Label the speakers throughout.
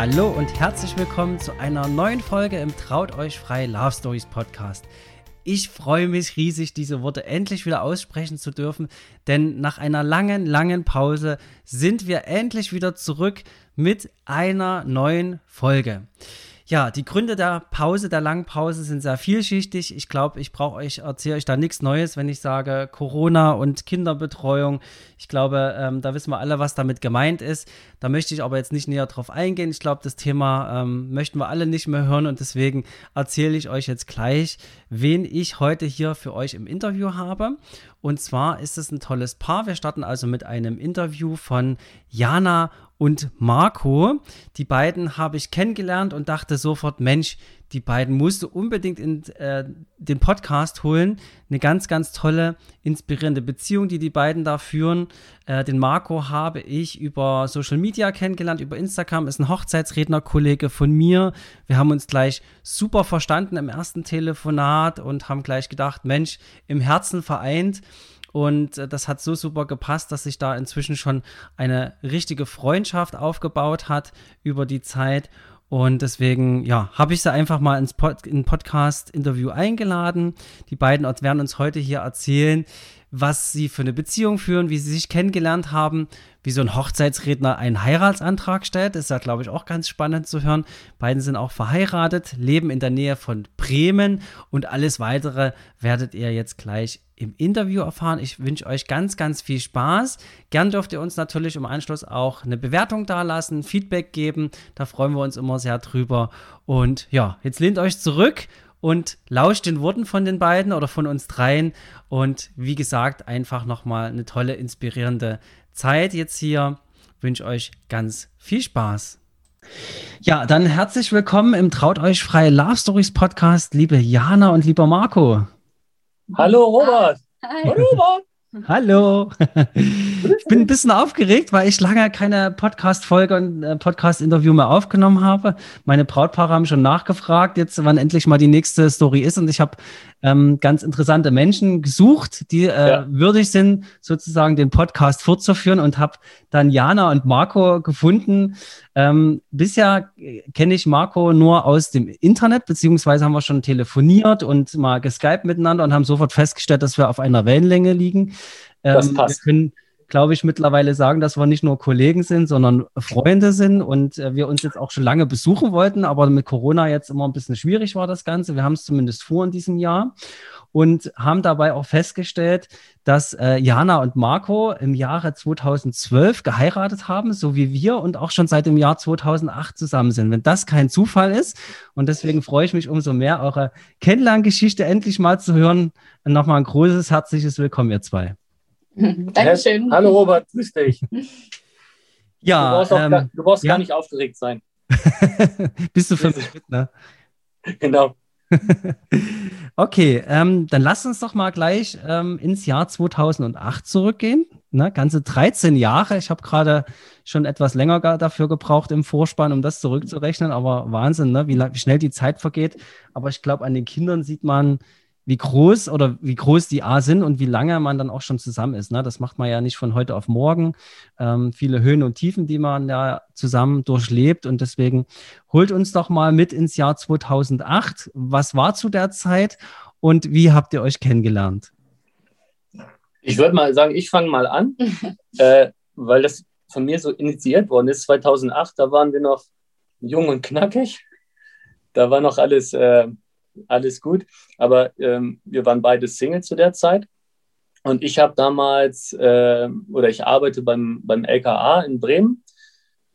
Speaker 1: Hallo und herzlich willkommen zu einer neuen Folge im Traut euch frei Love Stories Podcast. Ich freue mich riesig, diese Worte endlich wieder aussprechen zu dürfen, denn nach einer langen, langen Pause sind wir endlich wieder zurück mit einer neuen Folge. Ja, die Gründe der Pause, der langen Pause sind sehr vielschichtig. Ich glaube, ich brauche euch, erzähle euch da nichts Neues, wenn ich sage Corona und Kinderbetreuung. Ich glaube, ähm, da wissen wir alle, was damit gemeint ist. Da möchte ich aber jetzt nicht näher drauf eingehen. Ich glaube, das Thema ähm, möchten wir alle nicht mehr hören und deswegen erzähle ich euch jetzt gleich, wen ich heute hier für euch im Interview habe. Und zwar ist es ein tolles Paar. Wir starten also mit einem Interview von Jana und Marco. Die beiden habe ich kennengelernt und dachte sofort, Mensch, die beiden musst du unbedingt in äh, den Podcast holen. Eine ganz, ganz tolle, inspirierende Beziehung, die die beiden da führen. Äh, den Marco habe ich über Social Media kennengelernt, über Instagram, ist ein Hochzeitsrednerkollege von mir. Wir haben uns gleich super verstanden im ersten Telefonat und haben gleich gedacht, Mensch, im Herzen vereint. Und äh, das hat so super gepasst, dass sich da inzwischen schon eine richtige Freundschaft aufgebaut hat über die Zeit. Und deswegen, ja, habe ich sie einfach mal ins Pod in Podcast-Interview eingeladen. Die beiden werden uns heute hier erzählen, was sie für eine Beziehung führen, wie sie sich kennengelernt haben, wie so ein Hochzeitsredner einen Heiratsantrag stellt. Das ist ja, glaube ich, auch ganz spannend zu hören. Beiden sind auch verheiratet, leben in der Nähe von Bremen und alles weitere werdet ihr jetzt gleich im Interview erfahren. Ich wünsche euch ganz, ganz viel Spaß. Gern dürft ihr uns natürlich im Anschluss auch eine Bewertung dalassen, Feedback geben. Da freuen wir uns immer sehr drüber. Und ja, jetzt lehnt euch zurück und lauscht den Worten von den beiden oder von uns dreien. Und wie gesagt, einfach nochmal eine tolle, inspirierende Zeit jetzt hier. Ich wünsche euch ganz viel Spaß. Ja, dann herzlich willkommen im Traut euch frei Love Stories Podcast, liebe Jana und lieber Marco.
Speaker 2: Hallo Robert. Hi. Hallo Robert.
Speaker 1: Hallo. Ich bin ein bisschen aufgeregt, weil ich lange keine Podcast-Folge und äh, Podcast-Interview mehr aufgenommen habe. Meine Brautpaare haben schon nachgefragt, jetzt wann endlich mal die nächste Story ist. Und ich habe ähm, ganz interessante Menschen gesucht, die äh, ja. würdig sind, sozusagen den Podcast fortzuführen und habe dann Jana und Marco gefunden. Ähm, bisher kenne ich Marco nur aus dem Internet, beziehungsweise haben wir schon telefoniert und mal geskypt miteinander und haben sofort festgestellt, dass wir auf einer Wellenlänge liegen. Ähm, das passt. Wir können glaube ich, mittlerweile sagen, dass wir nicht nur Kollegen sind, sondern Freunde sind und äh, wir uns jetzt auch schon lange besuchen wollten, aber mit Corona jetzt immer ein bisschen schwierig war das Ganze. Wir haben es zumindest vor in diesem Jahr und haben dabei auch festgestellt, dass äh, Jana und Marco im Jahre 2012 geheiratet haben, so wie wir und auch schon seit dem Jahr 2008 zusammen sind. Wenn das kein Zufall ist und deswegen freue ich mich umso mehr, eure Kennenlerngeschichte endlich mal zu hören. Nochmal ein großes, herzliches Willkommen, ihr zwei.
Speaker 2: Dankeschön. Hallo Robert, grüß dich.
Speaker 1: Ja,
Speaker 2: du brauchst, ähm, gar, du brauchst ja. gar nicht aufgeregt sein.
Speaker 1: Bist du für mich mit, ne?
Speaker 2: Genau.
Speaker 1: okay, ähm, dann lass uns doch mal gleich ähm, ins Jahr 2008 zurückgehen. Ne, ganze 13 Jahre. Ich habe gerade schon etwas länger dafür gebraucht im Vorspann, um das zurückzurechnen. Aber Wahnsinn, ne? wie, wie schnell die Zeit vergeht. Aber ich glaube, an den Kindern sieht man, wie groß oder wie groß die A sind und wie lange man dann auch schon zusammen ist. Ne? Das macht man ja nicht von heute auf morgen. Ähm, viele Höhen und Tiefen, die man ja zusammen durchlebt. Und deswegen holt uns doch mal mit ins Jahr 2008. Was war zu der Zeit und wie habt ihr euch kennengelernt?
Speaker 2: Ich würde mal sagen, ich fange mal an, äh, weil das von mir so initiiert worden ist. 2008, da waren wir noch jung und knackig. Da war noch alles. Äh, alles gut. Aber ähm, wir waren beide Single zu der Zeit. Und ich habe damals, äh, oder ich arbeite beim, beim LKA in Bremen,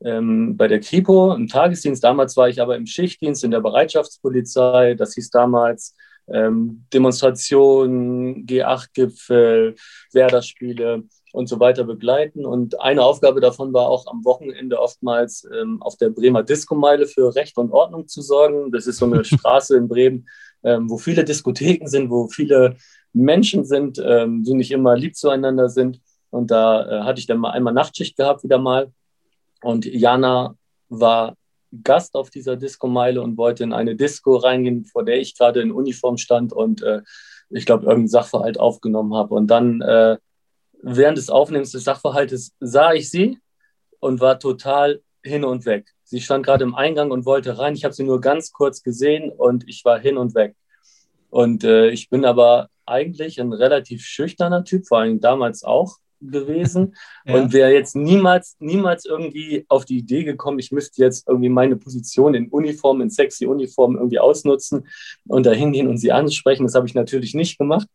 Speaker 2: ähm, bei der Kripo im Tagesdienst. Damals war ich aber im Schichtdienst in der Bereitschaftspolizei. Das hieß damals ähm, Demonstrationen, G8-Gipfel, Werder-Spiele und so weiter begleiten. Und eine Aufgabe davon war auch am Wochenende oftmals ähm, auf der Bremer Diskomeile für Recht und Ordnung zu sorgen. Das ist so eine Straße in Bremen, ähm, wo viele Diskotheken sind, wo viele Menschen sind, ähm, die nicht immer lieb zueinander sind. Und da äh, hatte ich dann mal einmal Nachtschicht gehabt, wieder mal. Und Jana war Gast auf dieser Disco-Meile und wollte in eine Disco reingehen, vor der ich gerade in Uniform stand und äh, ich glaube, irgendeinen Sachverhalt aufgenommen habe. Und dann äh, während des Aufnehmens des Sachverhaltes sah ich sie und war total hin und weg. Sie stand gerade im Eingang und wollte rein. Ich habe sie nur ganz kurz gesehen und ich war hin und weg. Und äh, ich bin aber eigentlich ein relativ schüchterner Typ, vor allem damals auch gewesen ja. und wäre jetzt niemals, niemals irgendwie auf die Idee gekommen, ich müsste jetzt irgendwie meine Position in Uniform, in sexy Uniform irgendwie ausnutzen und da hingehen und sie ansprechen. Das habe ich natürlich nicht gemacht.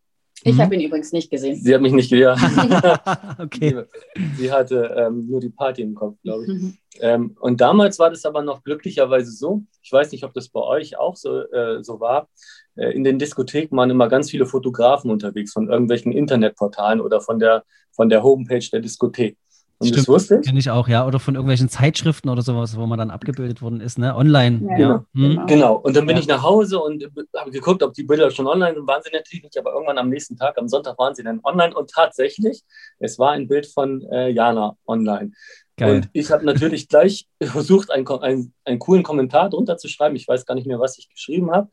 Speaker 3: Ich mhm. habe ihn übrigens nicht gesehen.
Speaker 2: Sie hat mich nicht gesehen. okay. Sie, sie hatte ähm, nur die Party im Kopf, glaube ich. Mhm. Ähm, und damals war das aber noch glücklicherweise so, ich weiß nicht, ob das bei euch auch so, äh, so war, äh, in den Diskotheken waren immer ganz viele Fotografen unterwegs von irgendwelchen Internetportalen oder von der, von der Homepage der Diskothek.
Speaker 1: Und Stimmt, das wusste ich. Kenne ich auch, ja. Oder von irgendwelchen Zeitschriften oder sowas, wo man dann abgebildet worden ist, ne? Online. Ja,
Speaker 2: ja. Genau. Hm? genau. Und dann bin ja. ich nach Hause und habe geguckt, ob die Bilder schon online sind. Waren sie natürlich nicht, aber irgendwann am nächsten Tag, am Sonntag, waren sie dann online. Und tatsächlich, es war ein Bild von äh, Jana online. Geil. Und ich habe natürlich gleich versucht, einen, einen, einen coolen Kommentar drunter zu schreiben. Ich weiß gar nicht mehr, was ich geschrieben habe.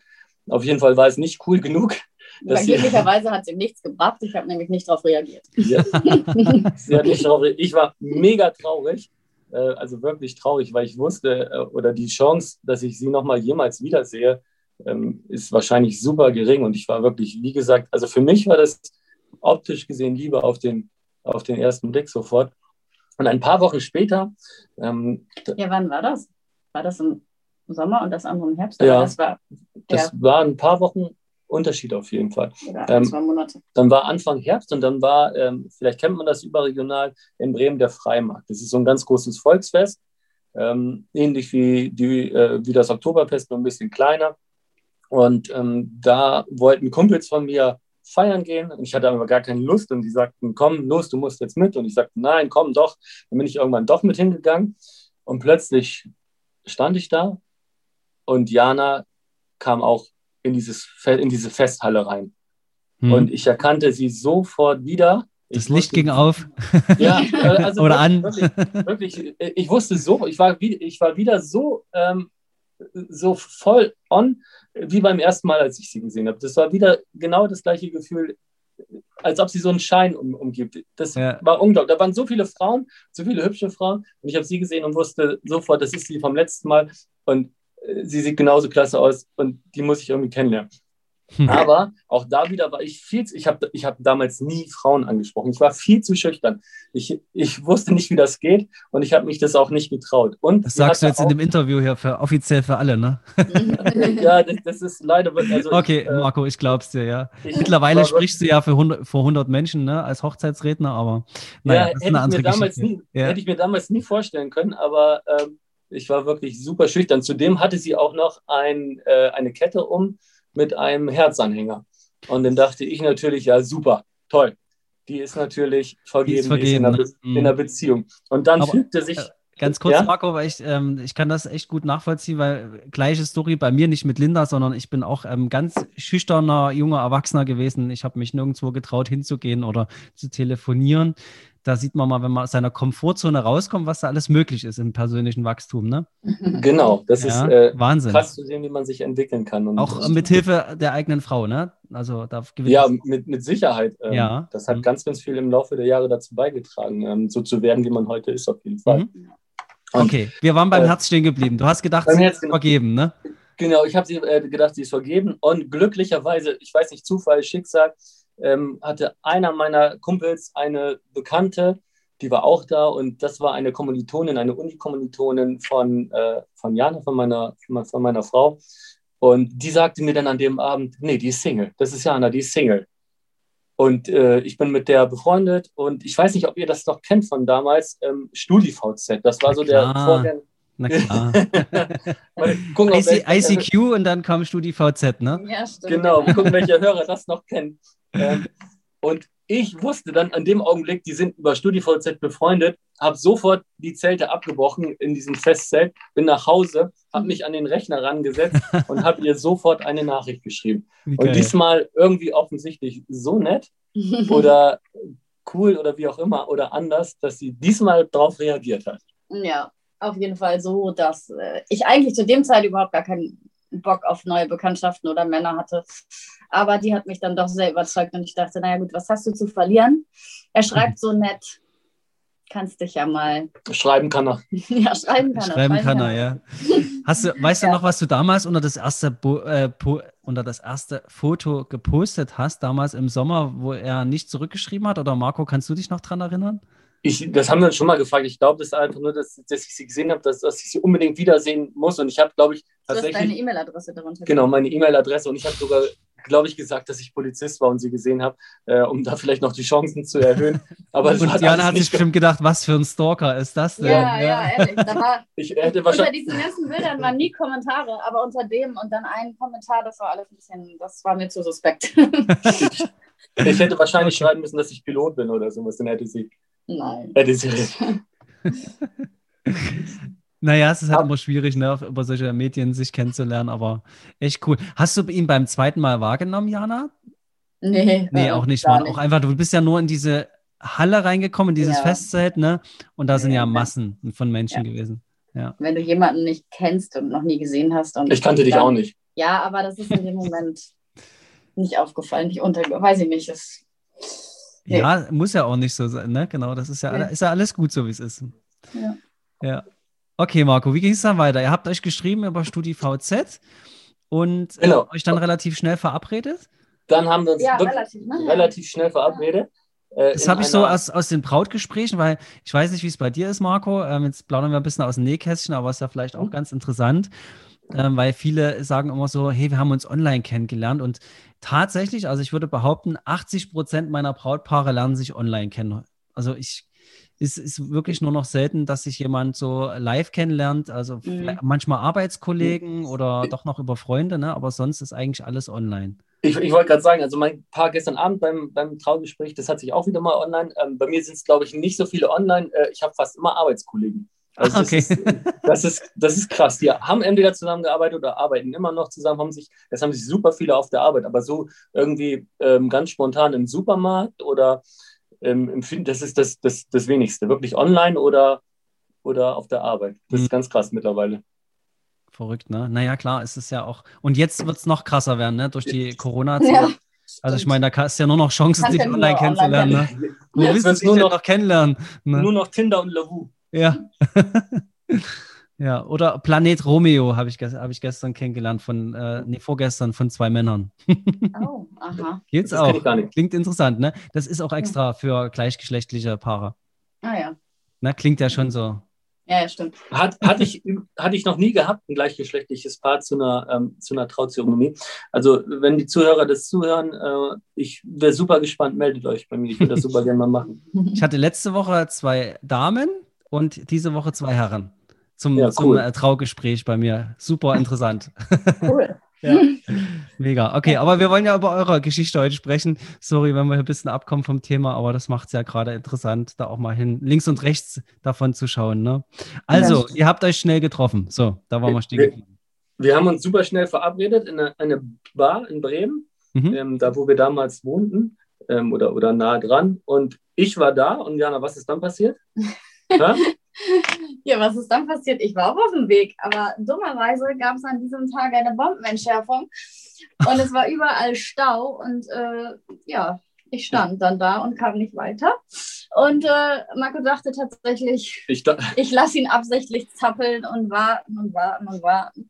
Speaker 2: Auf jeden Fall war es nicht cool genug.
Speaker 3: Möglicherweise hat es ihm nichts gebracht. Ich habe nämlich nicht darauf reagiert. Ja.
Speaker 2: sie hat nicht darauf Ich war mega traurig, äh, also wirklich traurig, weil ich wusste, äh, oder die Chance, dass ich sie nochmal jemals wiedersehe, ähm, ist wahrscheinlich super gering. Und ich war wirklich, wie gesagt, also für mich war das optisch gesehen Liebe auf den, auf den ersten Blick sofort. Und ein paar Wochen später.
Speaker 3: Ähm, ja, wann war das? War das im Sommer und das andere im Herbst?
Speaker 2: Ja, das, war, das ja. war ein paar Wochen Unterschied auf jeden Fall.
Speaker 3: Ja, ähm, zwei Monate.
Speaker 2: Dann war Anfang Herbst und dann war, ähm, vielleicht kennt man das überregional, in Bremen der Freimarkt. Das ist so ein ganz großes Volksfest, ähm, ähnlich wie, die, äh, wie das Oktoberfest, nur ein bisschen kleiner. Und ähm, da wollten Kumpels von mir feiern gehen und ich hatte aber gar keine Lust und die sagten, komm, los, du musst jetzt mit. Und ich sagte, nein, komm doch. Dann bin ich irgendwann doch mit hingegangen und plötzlich stand ich da und Jana kam auch in, dieses, in diese Festhalle rein. Hm. Und ich erkannte sie sofort wieder.
Speaker 1: Das Licht ging auf.
Speaker 2: Ja, also
Speaker 1: oder an.
Speaker 2: Wirklich, wirklich, ich wusste so, ich war, ich war wieder so, ähm, so voll on, wie beim ersten Mal, als ich sie gesehen habe. Das war wieder genau das gleiche Gefühl, als ob sie so einen Schein um, umgibt. Das ja. war unglaublich. Da waren so viele Frauen, so viele hübsche Frauen. Und ich habe sie gesehen und wusste sofort, das ist sie vom letzten Mal. Und sie sieht genauso klasse aus und die muss ich irgendwie kennenlernen. Hm. Aber auch da wieder war ich viel zu, ich habe ich hab damals nie Frauen angesprochen. Ich war viel zu schüchtern. Ich, ich wusste nicht, wie das geht und ich habe mich das auch nicht getraut. Und
Speaker 1: das sagst du jetzt in dem Interview hier für offiziell für alle, ne?
Speaker 2: ja, das, das, ist leider. Also
Speaker 1: okay, ich, äh, Marco, ich glaub's dir, ja. Mittlerweile sprichst du ja für 100, vor 100 Menschen ne, als Hochzeitsredner, aber
Speaker 2: naja, ja, das ist eine andere Geschichte. Nie, ja. Hätte ich mir damals nie vorstellen können, aber ähm, ich war wirklich super schüchtern. Zudem hatte sie auch noch ein, äh, eine Kette um mit einem Herzanhänger. Und dann dachte ich natürlich, ja, super, toll. Die ist natürlich vergeben, ist vergeben in, einer ne? in, einer Beziehung. Und dann Aber, fügte sich. Äh,
Speaker 1: ganz kurz, ja? Marco, weil ich, ähm, ich kann das echt gut nachvollziehen, weil gleiche Story bei mir nicht mit Linda, sondern ich bin auch ähm, ganz schüchterner, junger Erwachsener gewesen. Ich habe mich nirgendwo getraut hinzugehen oder zu telefonieren da sieht man mal, wenn man aus seiner Komfortzone rauskommt, was da alles möglich ist im persönlichen Wachstum. Ne?
Speaker 2: Genau, das ja, ist äh, Wahnsinn. krass zu sehen, wie man sich entwickeln kann.
Speaker 1: Und Auch mit Hilfe der eigenen Frau, ne? Also da
Speaker 2: ja, mit, mit Sicherheit. Ähm, ja. Das hat mhm. ganz, ganz viel im Laufe der Jahre dazu beigetragen, ähm, so zu werden, wie man heute ist, auf jeden Fall. Mhm.
Speaker 1: okay, wir waren beim äh, Herz stehen geblieben. Du hast gedacht, sie ist vergeben, ne?
Speaker 2: Genau, ich habe sie äh, gedacht, sie ist vergeben. Und glücklicherweise, ich weiß nicht, Zufall, Schicksal, ähm, hatte einer meiner Kumpels eine Bekannte, die war auch da und das war eine Kommilitonin, eine Unikommilitonin von, äh, von Jana, von meiner, von meiner Frau. Und die sagte mir dann an dem Abend, nee, die ist Single. Das ist Jana, die ist Single. Und äh, ich bin mit der befreundet und ich weiß nicht, ob ihr das noch kennt von damals, ähm, StudiVZ. Das war so der Vorgänger,
Speaker 1: Na klar.
Speaker 2: Gucken,
Speaker 1: IC,
Speaker 2: welche-
Speaker 1: ICQ und dann kam StudiVZ, ne?
Speaker 3: Ja, stimmt.
Speaker 2: Genau, mal gucken, welcher Hörer das noch kennt. Ähm, und ich wusste dann an dem Augenblick, die sind über StudiVZ befreundet, habe sofort die Zelte abgebrochen in diesem Festzelt, bin nach Hause, habe mich an den Rechner rangesetzt und habe ihr sofort eine Nachricht geschrieben.
Speaker 1: Wie
Speaker 2: Und diesmal irgendwie offensichtlich so nett oder cool oder wie auch immer oder anders, dass sie diesmal darauf reagiert hat.
Speaker 3: Ja, auf jeden Fall so, dass äh, ich eigentlich zu dem Zeit überhaupt gar keinen Bock auf neue Bekanntschaften oder Männer hatte. Aber die hat mich dann doch sehr überzeugt und ich dachte, naja gut, was hast du zu verlieren? Er schreibt so nett, kannst dich ja mal,
Speaker 2: Schreiben kann er.
Speaker 3: ja, schreiben kann er.
Speaker 1: Schreiben kann er, ja. Hast du, weißt du
Speaker 3: Ja.
Speaker 1: noch, was du damals unter das erste Bo äh, po unter das erste Foto gepostet hast, damals im Sommer, wo er nicht zurückgeschrieben hat? Oder Marco, kannst du dich noch dran erinnern?
Speaker 2: Ich, das haben wir uns schon mal gefragt. Ich glaube, das ist einfach nur, dass, dass ich sie gesehen habe, dass, dass ich sie unbedingt wiedersehen muss. Und ich habe, glaube ich,
Speaker 3: Du hast deine
Speaker 2: tatsächlich
Speaker 3: E-Mail-Adresse darunter.
Speaker 2: genau meine E-Mail-Adresse und ich habe sogar, glaube ich, gesagt, dass ich Polizist war und sie gesehen habe, äh, um da vielleicht noch die Chancen zu erhöhen. Aber
Speaker 1: Und
Speaker 2: hat alles
Speaker 1: hat sich bestimmt gedacht, was für ein Stalker ist das denn?
Speaker 3: Ja, ja, ehrlich. Da war,
Speaker 2: Ich hätte
Speaker 3: unter diesen ganzen Bildern waren nie Kommentare, aber unter dem und dann ein Kommentar, das war alles ein bisschen, das war mir zu suspekt.
Speaker 2: ich hätte wahrscheinlich schreiben müssen, dass ich Pilot bin oder sowas. Dann hätte sie,
Speaker 3: Nein.
Speaker 2: hätte sie
Speaker 1: Naja, es ist halt immer schwierig, ne, über solche Medien sich kennenzulernen, aber echt cool. Hast du ihn beim zweiten Mal wahrgenommen, Jana?
Speaker 3: Nee,
Speaker 1: Nee, auch nicht.
Speaker 3: gar
Speaker 1: War auch einfach, du bist ja nur in diese Halle reingekommen, in dieses
Speaker 3: Ja.
Speaker 1: Festzelt, ne? Und da sind ja
Speaker 3: Ja.
Speaker 1: Massen von Menschen
Speaker 3: Ja.
Speaker 1: gewesen.
Speaker 3: Wenn du jemanden nicht kennst und noch nie gesehen hast. Und
Speaker 2: Ich kannte dich
Speaker 3: dann,
Speaker 2: auch nicht.
Speaker 3: Ja, aber das ist in dem Moment nicht aufgefallen, nicht unter, weiß ich nicht. Das, Nee.
Speaker 1: Ja, muss ja auch nicht so sein, ne? Genau, das ist ja,
Speaker 3: Nee.
Speaker 1: ist ja alles gut, so wie es ist.
Speaker 3: Ja.
Speaker 1: Ja. Okay, Marco, wie ging es dann weiter? Ihr habt euch geschrieben über StudiVZ und äh,
Speaker 2: Genau.
Speaker 1: euch dann relativ schnell verabredet?
Speaker 2: Dann haben wir uns
Speaker 3: ja,
Speaker 2: wirklich
Speaker 3: relativ, ne?
Speaker 2: relativ schnell verabredet. Äh,
Speaker 1: Das habe ich so aus, aus den Brautgesprächen, weil ich weiß nicht, wie es bei dir ist, Marco. Ähm, jetzt plaudern wir ein bisschen aus dem Nähkästchen, aber ist ja vielleicht auch
Speaker 2: Mhm.
Speaker 1: ganz interessant, ähm, weil viele sagen immer so, hey, wir haben uns online kennengelernt und tatsächlich, also ich würde behaupten, 80 Prozent meiner Brautpaare lernen sich online kennen. Also ich, es ist wirklich nur noch selten, dass sich jemand so live kennenlernt, also vielleicht manchmal Arbeitskollegen oder doch noch über Freunde, ne? aber sonst ist eigentlich alles online.
Speaker 2: Ich, ich wollte gerade sagen, also mein Paar gestern Abend beim, beim Traugespräch, das hat sich auch wieder mal online. Ähm, bei mir sind es, glaube ich, nicht so viele online. Äh, ich habe fast immer Arbeitskollegen. Also
Speaker 1: Ah,
Speaker 2: das,
Speaker 1: okay.
Speaker 2: ist, das, ist, das ist krass. Die haben entweder zusammengearbeitet oder arbeiten immer noch zusammen. Haben sich, das haben sich super viele auf der Arbeit, aber so irgendwie ähm, ganz spontan im Supermarkt oder ähm, im Film, das ist das, das, das wenigste. Wirklich online oder, oder auf der Arbeit. Das
Speaker 1: Mhm.
Speaker 2: ist ganz krass mittlerweile.
Speaker 1: Verrückt, ne? Naja, klar, es ist ja auch. Und jetzt wird es noch krasser werden, ne? Durch die Corona-Zeit.
Speaker 3: Ja,
Speaker 1: Also ich meine, da hast du ja nur noch Chancen, dich online
Speaker 3: online
Speaker 1: kennenzulernen. Ne? Wo willst du dich
Speaker 2: nur noch-
Speaker 1: noch kennenlernen? Ne?
Speaker 2: Nur noch Tinder und Lavu.
Speaker 1: Ja. ja, oder Planet Romeo habe ich, hab ich gestern kennengelernt von, äh, nee, vorgestern von zwei Männern.
Speaker 3: oh, aha.
Speaker 1: Geht's
Speaker 2: Das
Speaker 1: auch.
Speaker 2: ich gar nicht.
Speaker 1: Klingt interessant, ne? Das ist auch extra für gleichgeschlechtliche Paare.
Speaker 3: Ah ja.
Speaker 1: Ne? Klingt ja schon so.
Speaker 3: Ja, ja, stimmt.
Speaker 2: Hat, hatte, ich, hatte ich noch nie gehabt, ein gleichgeschlechtliches Paar zu einer, ähm, zu einer Trauzeremonie. Also, wenn die Zuhörer das zuhören, äh, ich wäre super gespannt, meldet euch bei mir. Ich würde das super gerne mal machen.
Speaker 1: Ich hatte letzte Woche zwei Damen und diese Woche zwei Herren zum,
Speaker 2: Ja,
Speaker 1: zum
Speaker 2: cool.
Speaker 1: äh, Traugespräch bei mir. Super interessant.
Speaker 3: Cool.
Speaker 1: Ja. Mega. Okay, aber wir wollen ja über eure Geschichte heute sprechen. Sorry, wenn wir hier ein bisschen abkommen vom Thema, aber das macht es ja gerade interessant, da auch mal hin links und rechts davon zu schauen. Ne? Also, ihr habt euch schnell getroffen. So, da waren wir stehen
Speaker 2: Wir-
Speaker 1: geblieben.
Speaker 2: Wir haben uns super schnell verabredet in eine, eine Bar in Bremen,
Speaker 1: Mhm.
Speaker 2: ähm, da wo wir damals wohnten ähm, oder, oder nahe dran. Und ich war da und Jana, was ist dann passiert? Ja?
Speaker 3: Ja, was ist dann passiert? Ich war auch auf dem Weg, aber dummerweise gab es an diesem Tag eine Bombenentschärfung und es war überall Stau und äh, ja, ich stand dann da und kam nicht weiter. Und äh, Marco dachte tatsächlich,
Speaker 2: Ich, da,
Speaker 3: ich lasse ihn absichtlich zappeln und warten und warten und warten.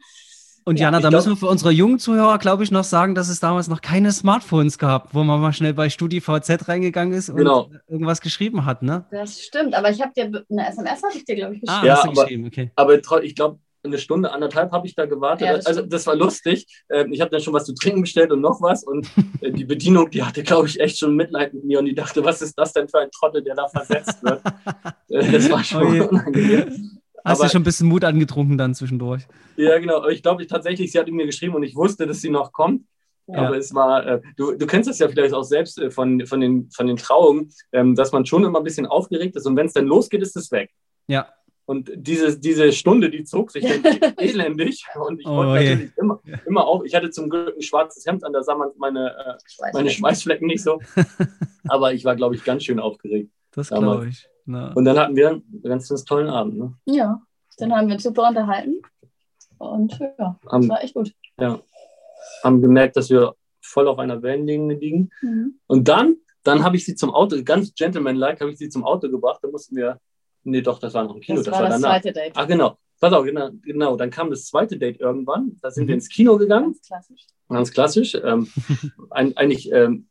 Speaker 1: Und
Speaker 3: Ja,
Speaker 1: Jana,
Speaker 2: ich
Speaker 1: da
Speaker 2: glaub-
Speaker 1: müssen wir für unsere jungen Zuhörer, glaube ich, noch sagen, dass es damals noch keine Smartphones gab, wo man mal schnell bei StudiVZ reingegangen ist und
Speaker 2: Genau.
Speaker 1: irgendwas geschrieben hat, ne?
Speaker 3: Das stimmt, aber ich habe dir eine SMS habe ich dir, glaube ich, geschrieben.
Speaker 1: Ah,
Speaker 2: Ja,
Speaker 1: hast du
Speaker 2: aber-
Speaker 1: geschrieben, okay.
Speaker 2: aber ich glaube, eine Stunde, anderthalb habe ich da gewartet.
Speaker 3: Ja, das
Speaker 2: also das war lustig. Ähm, ich habe dann schon was zu trinken bestellt und noch was. Und äh, die Bedienung, die hatte, glaube ich, echt schon Mitleid mit mir. Und die dachte, was ist das denn für ein Trottel, der da versetzt wird? äh, das war schon
Speaker 1: Oh
Speaker 2: unangenehm.
Speaker 1: Hast
Speaker 2: Aber-
Speaker 1: du schon ein bisschen Mut angetrunken dann zwischendurch?
Speaker 2: Ja, genau. Ich glaube, ich, tatsächlich, sie hat mir geschrieben und ich wusste, dass sie noch kommt.
Speaker 1: Ja.
Speaker 2: Aber es war, äh, du, du kennst das ja vielleicht auch selbst äh, von, von, den, von den Trauungen, ähm, dass man schon immer ein bisschen aufgeregt ist und wenn es dann losgeht, ist es weg.
Speaker 1: Ja.
Speaker 2: Und diese, diese Stunde, die zog sich dann elendig und ich
Speaker 1: Oh
Speaker 2: wollte natürlich immer, immer auf. Ich hatte zum Glück ein schwarzes Hemd an, da sah man meine, äh, meine Schweißflecken nicht so. Aber ich war, glaube ich, ganz schön aufgeregt.
Speaker 1: Das glaube ich. Na.
Speaker 2: Und dann hatten wir einen ganz, ganz tollen Abend. Ne?
Speaker 3: Ja, dann haben wir uns super unterhalten. Und ja, das
Speaker 2: Haben,
Speaker 3: war echt gut.
Speaker 2: haben gemerkt, dass wir voll auf einer Wellenlinie liegen.
Speaker 3: Mhm.
Speaker 2: Und dann, dann habe ich sie zum Auto, ganz gentleman-like, habe ich sie zum Auto gebracht. Da mussten wir, nee, doch, das war noch im Kino,
Speaker 3: Das,
Speaker 2: das,
Speaker 3: war
Speaker 2: war
Speaker 3: das
Speaker 2: danach.
Speaker 3: zweite Date.
Speaker 2: Ach genau, pass auf, genau, genau. Dann kam das zweite Date irgendwann. Da sind
Speaker 1: Mhm.
Speaker 2: wir ins Kino gegangen,
Speaker 3: Ganz klassisch.
Speaker 2: ganz klassisch. Ähm, ein, eigentlich, ähm,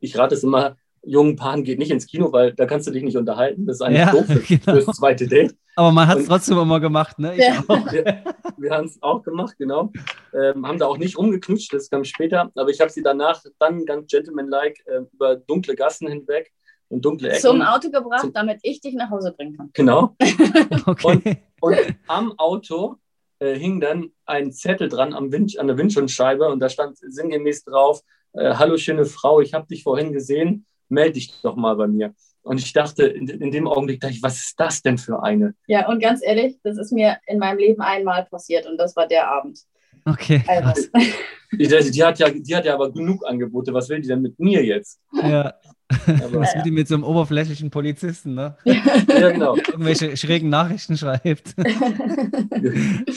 Speaker 2: ich rate es immer, jungen Paaren geht nicht ins Kino, weil da kannst du dich nicht unterhalten. Das ist eigentlich
Speaker 1: Ja,
Speaker 2: doof für,
Speaker 1: genau.
Speaker 2: fürs zweite Date.
Speaker 1: Aber man hat es
Speaker 2: Und-
Speaker 1: trotzdem immer gemacht, ne? Ich
Speaker 3: Ja.
Speaker 1: auch.
Speaker 2: Wir, wir haben es auch gemacht, genau. Ähm, haben da auch nicht rumgeknutscht, das kam später. Aber ich habe sie danach dann ganz gentleman-like äh, über dunkle Gassen hinweg und dunkle Ecken.
Speaker 3: Zum Auto gebracht,
Speaker 2: Zum-
Speaker 3: damit ich dich nach Hause bringen kann.
Speaker 2: Genau.
Speaker 1: Okay.
Speaker 2: Und am Auto äh, hing dann ein Zettel dran am Wind, an der Windschutzscheibe und da stand sinngemäß drauf: äh, Hallo, schöne Frau, ich habe dich vorhin gesehen, melde dich doch mal bei mir. Und ich dachte, in, in dem Augenblick dachte ich, was ist das denn für eine?
Speaker 3: Ja, und ganz ehrlich, das ist mir in meinem Leben einmal passiert und das war der Abend.
Speaker 1: Okay.
Speaker 3: Also,
Speaker 2: dachte, die, hat ja, die hat ja aber genug Angebote, was will die denn mit mir jetzt?
Speaker 1: Ja.
Speaker 2: Aber,
Speaker 1: Was mit ihm mit so einem oberflächlichen Polizisten, ne?
Speaker 2: ja, genau.
Speaker 1: Irgendwelche schrägen Nachrichten schreibt.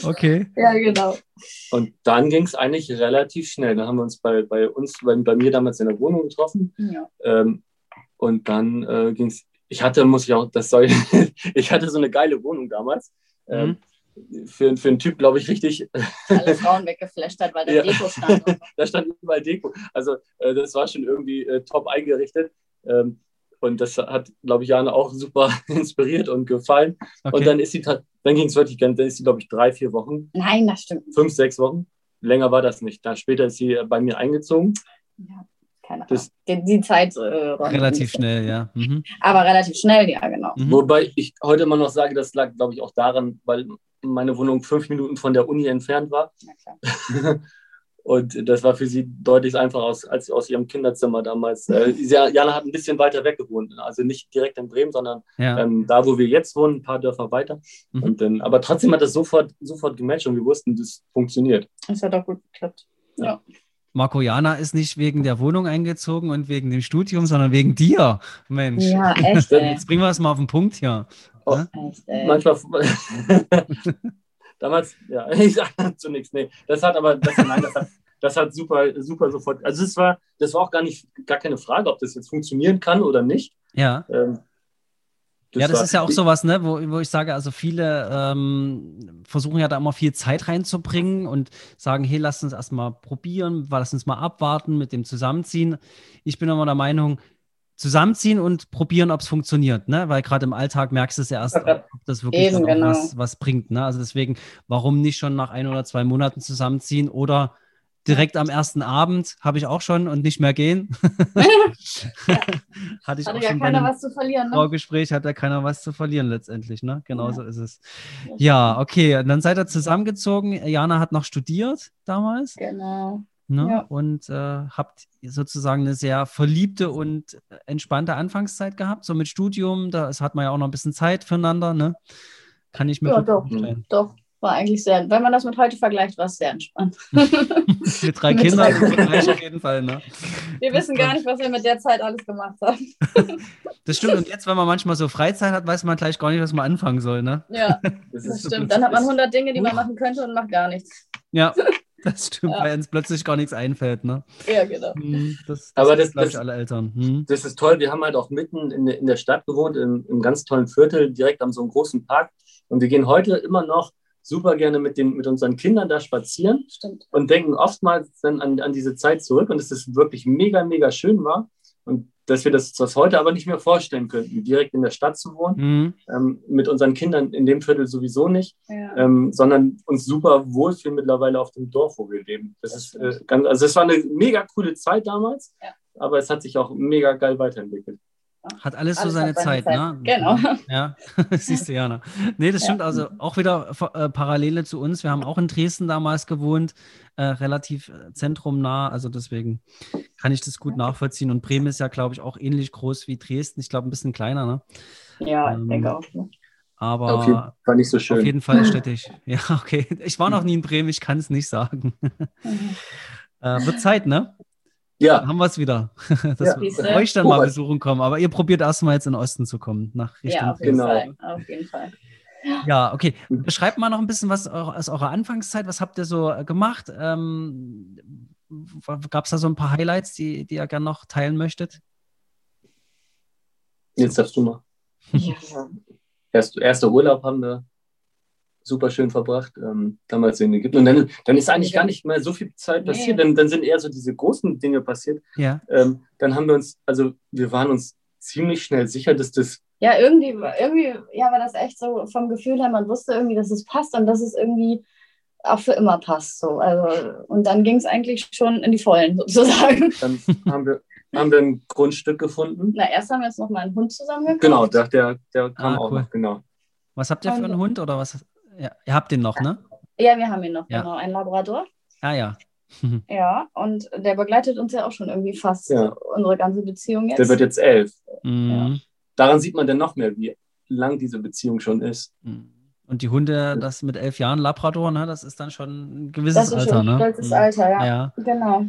Speaker 1: Okay.
Speaker 3: ja, genau.
Speaker 2: Und dann ging es eigentlich relativ schnell. Dann haben wir uns bei, bei uns, bei, bei mir damals in der Wohnung getroffen.
Speaker 3: Ja.
Speaker 2: Ähm, und dann äh, ging es, ich hatte, muss ich auch, das soll, ich hatte so eine geile Wohnung damals. Ähm, für, für einen Typ, glaube ich, richtig,
Speaker 3: Alle Frauen weggeflasht hat, weil der
Speaker 2: Ja.
Speaker 3: Deko stand.
Speaker 2: da stand überall Deko. Also äh, das war schon irgendwie äh, top eingerichtet. Ähm, und das hat, glaube ich, Jana auch super inspiriert und gefallen.
Speaker 1: Okay.
Speaker 2: Und dann ist sie, dann ging es wirklich, ganz- dann ist sie, glaube ich, drei, vier Wochen,
Speaker 3: Nein, das stimmt. nicht.
Speaker 2: fünf, sechs Wochen. Länger war das nicht. Dann später ist sie äh, bei mir eingezogen.
Speaker 3: Ja, keine Ahnung.
Speaker 2: Das-
Speaker 3: Die, die Zeit. Äh,
Speaker 1: Relativ schnell, ja. Mhm.
Speaker 3: Aber relativ schnell, ja, genau.
Speaker 1: Mhm.
Speaker 2: Wobei ich heute immer noch sage, das lag, glaube ich, auch daran, weil meine Wohnung fünf Minuten von der Uni entfernt war. Und das war für sie deutlich einfacher aus, als aus ihrem Kinderzimmer damals. Äh, Jana hat ein bisschen weiter weg gewohnt. Also nicht direkt in Bremen, sondern
Speaker 1: Ja.
Speaker 2: ähm, da, wo wir jetzt wohnen, ein paar Dörfer weiter.
Speaker 1: Mhm.
Speaker 2: Und dann, aber trotzdem hat das sofort, sofort gematcht und wir wussten, das funktioniert.
Speaker 3: Das hat auch gut geklappt.
Speaker 1: Marco Jana ist nicht wegen der Wohnung eingezogen und wegen dem Studium, sondern wegen dir. Mensch.
Speaker 3: Ja, echt, ey.
Speaker 1: Jetzt bringen wir es mal auf den Punkt hier.
Speaker 3: Echt ey.
Speaker 2: Manchmal. damals, ja, ich sage zunächst, nee. Das hat aber, das, nein, das hat, das hat super, super sofort. Also es war, das war auch gar nicht, gar keine Frage, ob das jetzt funktionieren kann oder nicht.
Speaker 1: Ja.
Speaker 2: Ähm,
Speaker 1: ja, das ist ja auch sowas, ne, wo, wo ich sage, also viele ähm, versuchen ja da immer viel Zeit reinzubringen und sagen, hey, lass uns erstmal probieren, lass uns mal abwarten mit dem Zusammenziehen. Ich bin immer der Meinung, zusammenziehen und probieren, ob es funktioniert, ne? Weil gerade im Alltag merkst du es ja erst, ob das wirklich
Speaker 3: Eben, genau.
Speaker 1: was, was bringt. Ne? Also deswegen, warum nicht schon nach ein oder zwei Monaten zusammenziehen oder direkt am ersten Abend habe ich auch schon und nicht mehr gehen. Hatte ich
Speaker 3: Hatte
Speaker 1: auch
Speaker 3: ja
Speaker 1: schon
Speaker 3: keiner was zu verlieren, ne?
Speaker 1: Vorgespräch, hat ja keiner was zu verlieren letztendlich, ne? Genau
Speaker 3: Ja.
Speaker 1: so ist es. Ja, okay, und dann seid ihr zusammengezogen. Jana hat noch studiert damals.
Speaker 3: Genau.
Speaker 1: Ne?
Speaker 3: Ja.
Speaker 1: Und äh, habt sozusagen eine sehr verliebte und entspannte Anfangszeit gehabt, so mit Studium, da hat man ja auch noch ein bisschen Zeit füreinander, ne? Kann ich mir
Speaker 3: Ja, doch.
Speaker 1: vorstellen.
Speaker 3: Doch, war eigentlich sehr, wenn man das mit heute vergleicht, war es sehr entspannt.
Speaker 1: Mit drei
Speaker 3: Mit
Speaker 1: Kindern
Speaker 3: drei-
Speaker 1: auf jeden Fall, ne?
Speaker 3: Wir wissen gar nicht, was wir mit der Zeit alles gemacht haben.
Speaker 1: Das stimmt. Und jetzt, wenn man manchmal so Freizeit hat, weiß man gleich gar nicht, was man anfangen soll, ne?
Speaker 3: Ja,
Speaker 2: Das
Speaker 3: das stimmt. Dann hat man
Speaker 2: ist-
Speaker 3: 100 Dinge, die man machen könnte und macht gar nichts.
Speaker 1: Ja, das stimmt,
Speaker 3: Ja.
Speaker 1: weil uns plötzlich gar nichts einfällt, ne?
Speaker 3: Ja, genau.
Speaker 1: Hm, Das, das
Speaker 2: Aber das-
Speaker 1: glaube ich, alle Eltern. Hm.
Speaker 2: das ist toll. Wir haben halt auch mitten in, der- in der Stadt gewohnt, im, im ganz tollen Viertel, direkt am so einem großen Park. Und wir gehen heute immer noch super gerne mit, den, mit unseren Kindern da spazieren
Speaker 3: Stimmt.
Speaker 2: und denken oftmals dann an, an diese Zeit zurück und dass es wirklich mega, mega schön war. Und dass wir das, das heute aber nicht mehr vorstellen könnten, direkt in der Stadt zu wohnen.
Speaker 1: Hm.
Speaker 2: Ähm, mit unseren Kindern in dem Viertel sowieso nicht,
Speaker 3: Ja.
Speaker 2: ähm, sondern uns super wohlfühlen mittlerweile auf dem Dorf, wo wir leben. Das ist äh, ganz, also es war eine mega coole Zeit damals,
Speaker 3: Ja.
Speaker 2: aber es hat sich auch mega geil weiterentwickelt.
Speaker 1: Hat alles, so
Speaker 3: Alles
Speaker 1: seine
Speaker 3: hat seine
Speaker 1: Zeit,
Speaker 3: Zeit.
Speaker 1: ne?
Speaker 3: Genau.
Speaker 1: Ja, siehst du, Jana. Nee, das
Speaker 3: Ja.
Speaker 1: stimmt also auch wieder äh, Parallele zu uns. Wir haben auch in Dresden damals gewohnt, äh, relativ äh, zentrumnah. Also deswegen kann ich das gut nachvollziehen. Und Bremen ist ja, glaube ich, auch ähnlich groß wie Dresden. Ich glaube, ein bisschen kleiner, ne?
Speaker 3: Ja,
Speaker 1: Ähm,
Speaker 3: ich denke auch. ne?
Speaker 1: Aber
Speaker 2: Auf jeden Fall nicht so
Speaker 1: auf
Speaker 2: schön.
Speaker 1: jeden Fall städtisch. Ja, okay. Ich war noch nie in Bremen, ich kann es nicht sagen.
Speaker 3: Mhm.
Speaker 1: Äh, wird Zeit, ne?
Speaker 2: Ja,
Speaker 1: Haben wir es wieder. Dass
Speaker 2: Ja.
Speaker 1: wir euch dann mal besuchen kommen. Aber ihr probiert erstmal jetzt in den Osten zu kommen, nach Richtung
Speaker 3: Ja, auf jeden
Speaker 2: Genau.
Speaker 3: Fall. Auf jeden Fall.
Speaker 1: Ja, okay. Beschreibt mal noch ein bisschen was aus eurer Anfangszeit. Was habt ihr so äh, gemacht? Ähm, Gab es da so ein paar Highlights, die, die ihr gerne noch teilen möchtet?
Speaker 2: jetzt darfst du mal.
Speaker 3: Ja.
Speaker 2: Erst, erster Urlaub haben wir super schön verbracht, ähm, damals in Ägypten. Und dann, dann ist eigentlich gar nicht mehr so viel Zeit
Speaker 3: Nee.
Speaker 2: passiert, dann, dann sind eher so diese großen Dinge passiert.
Speaker 1: Ja.
Speaker 2: Ähm, dann haben wir uns, also wir waren uns ziemlich schnell sicher, dass das,
Speaker 3: Ja, irgendwie, irgendwie ja, war das echt so vom Gefühl her, man wusste irgendwie, dass es passt und dass es irgendwie auch für immer passt. So. Also, und dann ging es eigentlich schon in die Vollen sozusagen.
Speaker 2: dann haben wir, haben wir ein Grundstück gefunden.
Speaker 3: Na, erst haben wir jetzt noch mal einen Hund zusammengekauft.
Speaker 2: Genau, der, der, der kam
Speaker 1: Ah,
Speaker 2: auch
Speaker 1: cool.
Speaker 2: noch, genau.
Speaker 1: Was habt ihr für einen
Speaker 3: Und-
Speaker 1: Hund oder was? Ja, ihr habt den noch, ne?
Speaker 3: Ja, wir haben ihn noch,
Speaker 1: Ja.
Speaker 3: genau, einen Labrador.
Speaker 1: Ah ja.
Speaker 3: Ja, und der begleitet uns ja auch schon irgendwie fast
Speaker 2: Ja.
Speaker 3: unsere ganze Beziehung jetzt.
Speaker 2: Der wird jetzt elf.
Speaker 1: Mhm.
Speaker 2: Daran sieht man dann noch mehr, wie lang diese Beziehung schon ist.
Speaker 1: Und die Hunde, das mit elf Jahren Labrador, ne, das ist dann schon ein gewisses
Speaker 3: das ist
Speaker 1: Alter,
Speaker 3: schon ein
Speaker 1: ne?
Speaker 3: stolzes
Speaker 1: Mhm.
Speaker 3: Alter, ja.
Speaker 1: Ja.
Speaker 3: Genau.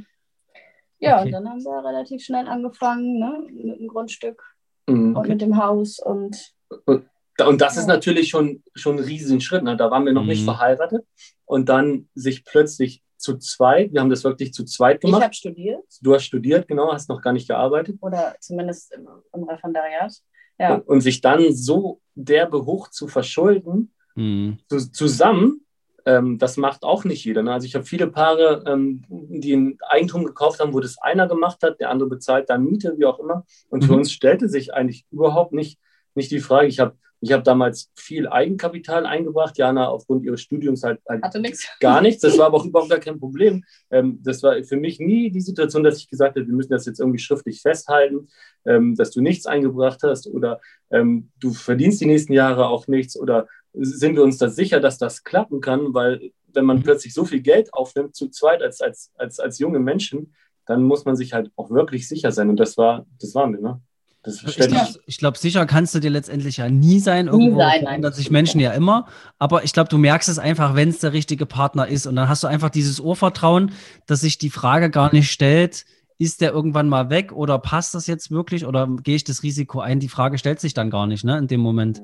Speaker 3: Ja,
Speaker 1: Okay.
Speaker 3: und dann haben wir relativ schnell angefangen, ne, mit dem Grundstück
Speaker 2: Mhm.
Speaker 3: und mit dem Haus und
Speaker 2: Da- Und das ist natürlich schon, schon ein riesigen Schritt. Ne? Da waren wir noch nicht
Speaker 1: Mhm.
Speaker 2: verheiratet. Und dann sich plötzlich zu zweit, wir haben das wirklich zu zweit
Speaker 3: ich
Speaker 2: gemacht.
Speaker 3: habe studiert
Speaker 2: Du hast studiert, genau, hast noch gar nicht gearbeitet.
Speaker 3: oder zumindest im, im Referendariat. Ja,
Speaker 2: Und, und sich dann so derbe hoch zu verschulden,
Speaker 1: Mhm.
Speaker 2: zu, zusammen, ähm, das macht auch nicht jeder. Ne? Also ich habe viele Paare, ähm, die ein Eigentum gekauft haben, wo das einer gemacht hat, der andere bezahlt dann Miete, wie auch immer. Und für
Speaker 1: Mhm.
Speaker 2: uns stellte sich eigentlich überhaupt nicht, nicht die Frage. Ich habe ich hab damals viel Eigenkapital eingebracht, Jana aufgrund ihres Studiums halt, halt
Speaker 3: hatte nichts.
Speaker 2: gar nichts. Das war aber auch überhaupt gar kein Problem. Ähm, das war für mich nie die Situation, dass ich gesagt habe, wir müssen das jetzt irgendwie schriftlich festhalten, ähm, dass du nichts eingebracht hast oder ähm, du verdienst die nächsten Jahre auch nichts oder sind wir uns da sicher, dass das klappen kann, weil wenn man
Speaker 1: Mhm.
Speaker 2: plötzlich so viel Geld aufnimmt, zu zweit als, als, als, als junge Menschen, dann muss man sich halt auch wirklich sicher sein. Und das war, das waren wir, ne? Das
Speaker 1: Ich glaube, glaub, sicher kannst du dir letztendlich ja nie sein.
Speaker 3: Nie
Speaker 1: Irgendwo
Speaker 3: sein,
Speaker 1: verändern
Speaker 3: nein.
Speaker 1: sich Menschen ja immer. Aber ich glaube, du merkst es einfach, wenn es der richtige Partner ist. Und dann hast du einfach dieses Urvertrauen, dass sich die Frage gar nicht stellt, ist der irgendwann mal weg oder passt das jetzt wirklich oder gehe ich das Risiko ein? Die Frage stellt sich dann gar nicht, ne, in dem Moment.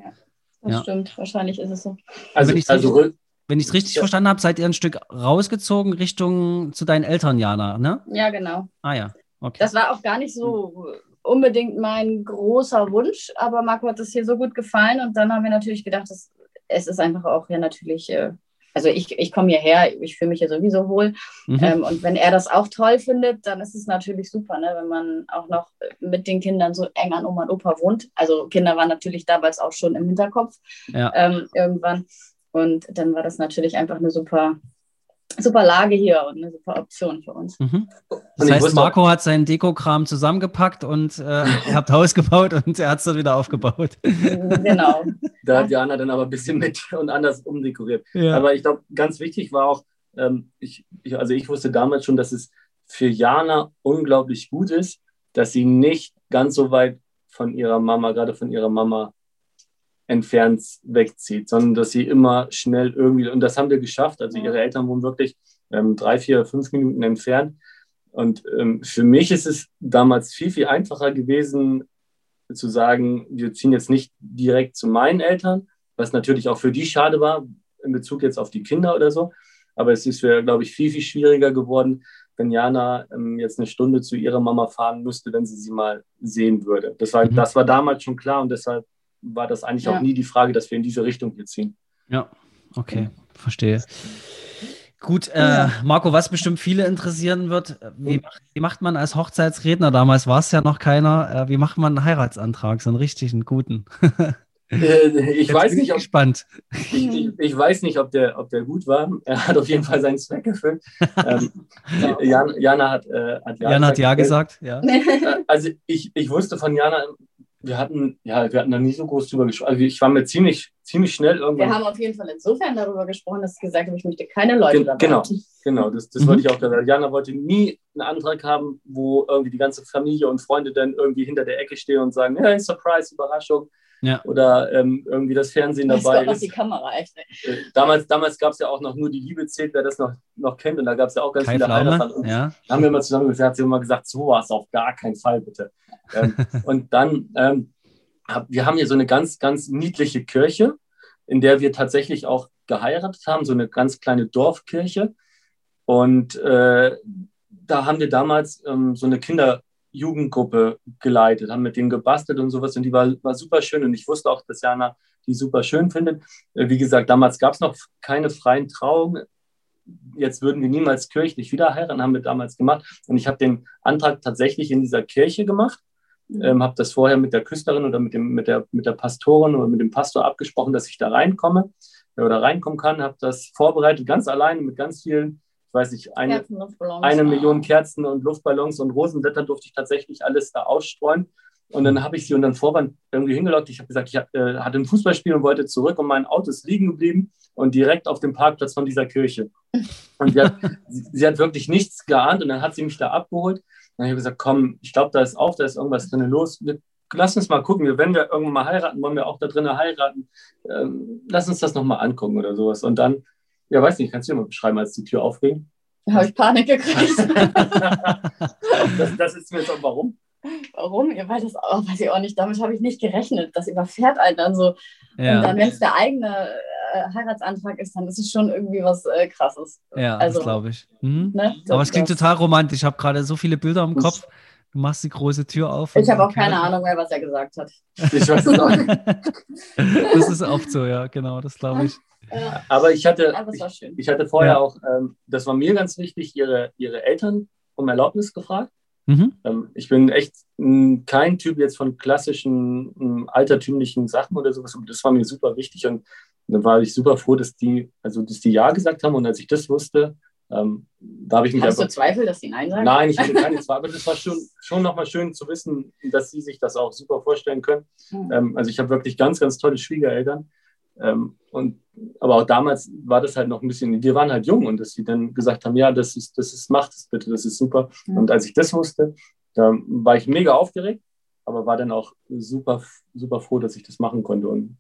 Speaker 3: Das
Speaker 1: Ja.
Speaker 3: stimmt, wahrscheinlich ist es so.
Speaker 2: also,
Speaker 1: wenn ich's
Speaker 2: also
Speaker 1: richtig- Wenn ich es richtig
Speaker 2: Ja.
Speaker 1: verstanden habe, seid ihr ein Stück rausgezogen Richtung zu deinen Eltern, Jana, ne?
Speaker 3: Ja, genau.
Speaker 1: Ah ja, okay.
Speaker 3: Das war auch gar nicht so unbedingt mein großer Wunsch, aber Marco hat es hier so gut gefallen und dann haben wir natürlich gedacht, dass, es ist einfach auch ja natürlich, äh, also ich, ich komme hierher, ich fühle mich hier sowieso wohl
Speaker 1: Mhm.
Speaker 3: ähm, und wenn er das auch toll findet, dann ist es natürlich super, ne, wenn man auch noch mit den Kindern so eng an Oma und Opa wohnt. Also Kinder waren natürlich damals auch schon im Hinterkopf
Speaker 1: Ja.
Speaker 3: ähm, irgendwann und dann war das natürlich einfach eine super, super Lage hier und eine super Option für uns.
Speaker 1: Mhm. Das heißt, Marco hat seinen Dekokram zusammengepackt und äh, ihr habt Haus gebaut und er hat es dann wieder aufgebaut.
Speaker 3: genau.
Speaker 2: da hat Jana dann aber ein bisschen mit und anders umdekoriert.
Speaker 1: Ja.
Speaker 2: Aber ich glaube, ganz wichtig war auch, ähm, ich, ich, also ich wusste damals schon, dass es für Jana unglaublich gut ist, dass sie nicht ganz so weit von ihrer Mama, gerade von ihrer Mama entfernt wegzieht, sondern dass sie immer schnell irgendwie, und das haben wir geschafft, also
Speaker 3: Ja.
Speaker 2: ihre Eltern wohnen wirklich ähm, drei, vier, fünf Minuten entfernt. Und ähm, für mich ist es damals viel, viel einfacher gewesen, zu sagen, wir ziehen jetzt nicht direkt zu meinen Eltern, was natürlich auch für die schade war, in Bezug jetzt auf die Kinder oder so. Aber es ist, für, glaube ich, viel, viel schwieriger geworden, wenn Jana ähm, jetzt eine Stunde zu ihrer Mama fahren müsste, wenn sie sie mal sehen würde. Das war,
Speaker 1: Mhm.
Speaker 2: das war damals schon klar und deshalb war das eigentlich
Speaker 3: Ja.
Speaker 2: auch nie die Frage, dass wir in diese Richtung hier ziehen.
Speaker 1: Ja, okay, verstehe. Gut, äh. Marco, was bestimmt viele interessieren wird, äh, wie macht, wie macht man als Hochzeitsredner, damals war es ja noch keiner, äh, wie macht man einen Heiratsantrag, so einen richtigen, guten?
Speaker 2: Äh, ich,
Speaker 1: Jetzt
Speaker 2: weiß
Speaker 1: bin
Speaker 2: nicht, ob,
Speaker 1: gespannt.
Speaker 2: ich, ich, ich weiß nicht, ob der, ob der gut war. Er hat auf jeden Fall seinen Zweck erfüllt. ähm, Jan, Jana hat, äh, hat
Speaker 1: Jan hat ja
Speaker 2: Äh,
Speaker 1: gesagt, ja.
Speaker 2: Äh, Also ich, ich wusste von Jana wir hatten, ja, wir hatten da nie so groß drüber gesprochen. Also ich war mir ziemlich, ziemlich schnell irgendwann.
Speaker 3: Wir haben auf jeden Fall insofern darüber gesprochen, dass ich gesagt habe, ich möchte keine Leute
Speaker 2: Gen-
Speaker 3: dabei.
Speaker 2: genau. Genau, das, das
Speaker 1: Mhm.
Speaker 2: wollte ich auch gesagt. Jana wollte nie einen Antrag haben, wo irgendwie die ganze Familie und Freunde dann irgendwie hinter der Ecke stehen und sagen, hey, Surprise, Überraschung.
Speaker 1: Ja.
Speaker 2: Oder ähm, irgendwie das Fernsehen
Speaker 3: Weiß
Speaker 2: dabei
Speaker 3: Gott, was
Speaker 2: ist.
Speaker 3: die Kamera echt.
Speaker 2: Äh, damals damals gab es ja auch noch nur die Liebe zählt, wer das noch, noch kennt. Und da gab es ja auch ganz
Speaker 1: Kai
Speaker 2: viele. Und
Speaker 1: ja.
Speaker 2: Da haben wir immer zusammen gesagt, sie haben immer gesagt, sowas auf gar keinen Fall, bitte. Ähm, und dann, ähm, hab, wir haben hier so eine ganz, ganz niedliche Kirche, in der wir tatsächlich auch geheiratet haben, so eine ganz kleine Dorfkirche. Und äh, da haben wir damals ähm, so eine Kinderjugendgruppe geleitet, haben mit denen gebastelt und sowas. Und die war, war super schön. Und ich wusste auch, dass Jana die super schön findet. Äh, wie gesagt, damals gab es noch keine freien Trauungen jetzt würden wir niemals kirchlich wieder heiraten, haben wir damals gemacht. Und ich habe den Antrag tatsächlich in dieser Kirche gemacht, ähm, habe das vorher mit der Küsterin oder mit, dem, mit, der, mit der Pastorin oder mit dem Pastor abgesprochen, dass ich da reinkomme äh, oder reinkommen kann, habe das vorbereitet, ganz allein mit ganz vielen, ich weiß nicht, eine, eine. Million Kerzen und Luftballons und Rosenblätter durfte ich tatsächlich alles da ausstreuen. Und dann habe ich sie unter den Vorwand irgendwie hingelockt. Ich habe gesagt, ich hab, äh, hatte ein Fußballspiel und wollte zurück und mein Auto ist liegen geblieben und direkt auf dem Parkplatz von dieser Kirche. Und sie hat, sie, sie hat wirklich nichts geahnt und dann hat sie mich da abgeholt. Und dann habe ich gesagt, komm, ich glaube, da ist auch, da ist irgendwas drin los. Lass uns mal gucken. Wenn wir irgendwann mal heiraten, wollen wir auch da drinnen heiraten. Ähm, lass uns das nochmal angucken oder sowas. Und dann, ja, weiß nicht, kannst du dir mal beschreiben, als die Tür aufging?
Speaker 3: Da habe ich Panik gekriegt.
Speaker 2: das, das ist mir jetzt auch warum.
Speaker 3: Warum? Ja, weil das auch, weiß ich auch nicht, damit habe ich nicht gerechnet. Das überfährt einen dann so. Und
Speaker 1: Ja,
Speaker 3: dann, wenn es der eigene äh, Heiratsantrag ist, dann ist es schon irgendwie was äh, krasses.
Speaker 1: ja
Speaker 3: also,
Speaker 1: das glaube ich. Mhm.
Speaker 3: Ne?
Speaker 1: Aber es klingt
Speaker 3: Das-
Speaker 1: total romantisch. Ich habe gerade so viele Bilder im Kopf. Du machst die große Tür auf.
Speaker 3: Ich habe auch keine Ahnung mehr, was er gesagt hat.
Speaker 2: Ich weiß es auch nicht.
Speaker 1: das ist oft so, ja, genau, das glaube ich.
Speaker 3: Ja,
Speaker 2: Aber ich hatte,
Speaker 3: aber
Speaker 2: ich, ich hatte vorher
Speaker 1: Ja.
Speaker 2: auch, ähm, das war mir ganz wichtig, ihre, ihre Eltern um Erlaubnis gefragt.
Speaker 1: Mhm.
Speaker 2: Ähm, ich bin echt kein Typ jetzt von klassischen altertümlichen Sachen oder sowas. aber Das war mir super wichtig und dann war ich super froh, dass die, also dass die Ja gesagt haben. Und als ich das wusste, ähm, da habe ich mich
Speaker 3: Hast du
Speaker 2: einfach.
Speaker 3: Zweifel, dass die Nein sagen?
Speaker 2: Nein, ich hatte keine Zweifel, aber das war schon, schon nochmal schön zu wissen, dass sie sich das auch super vorstellen können.
Speaker 3: Hm.
Speaker 2: Ähm, also ich habe wirklich ganz, ganz tolle Schwiegereltern. Ähm, und, aber auch damals war das halt noch ein bisschen, wir waren halt jung und dass sie dann gesagt haben, ja, das ist, das ist, macht es bitte, das ist super.
Speaker 3: Mhm.
Speaker 2: Und als ich das wusste, da war ich mega aufgeregt, aber war dann auch super, super froh, dass ich das machen konnte. Und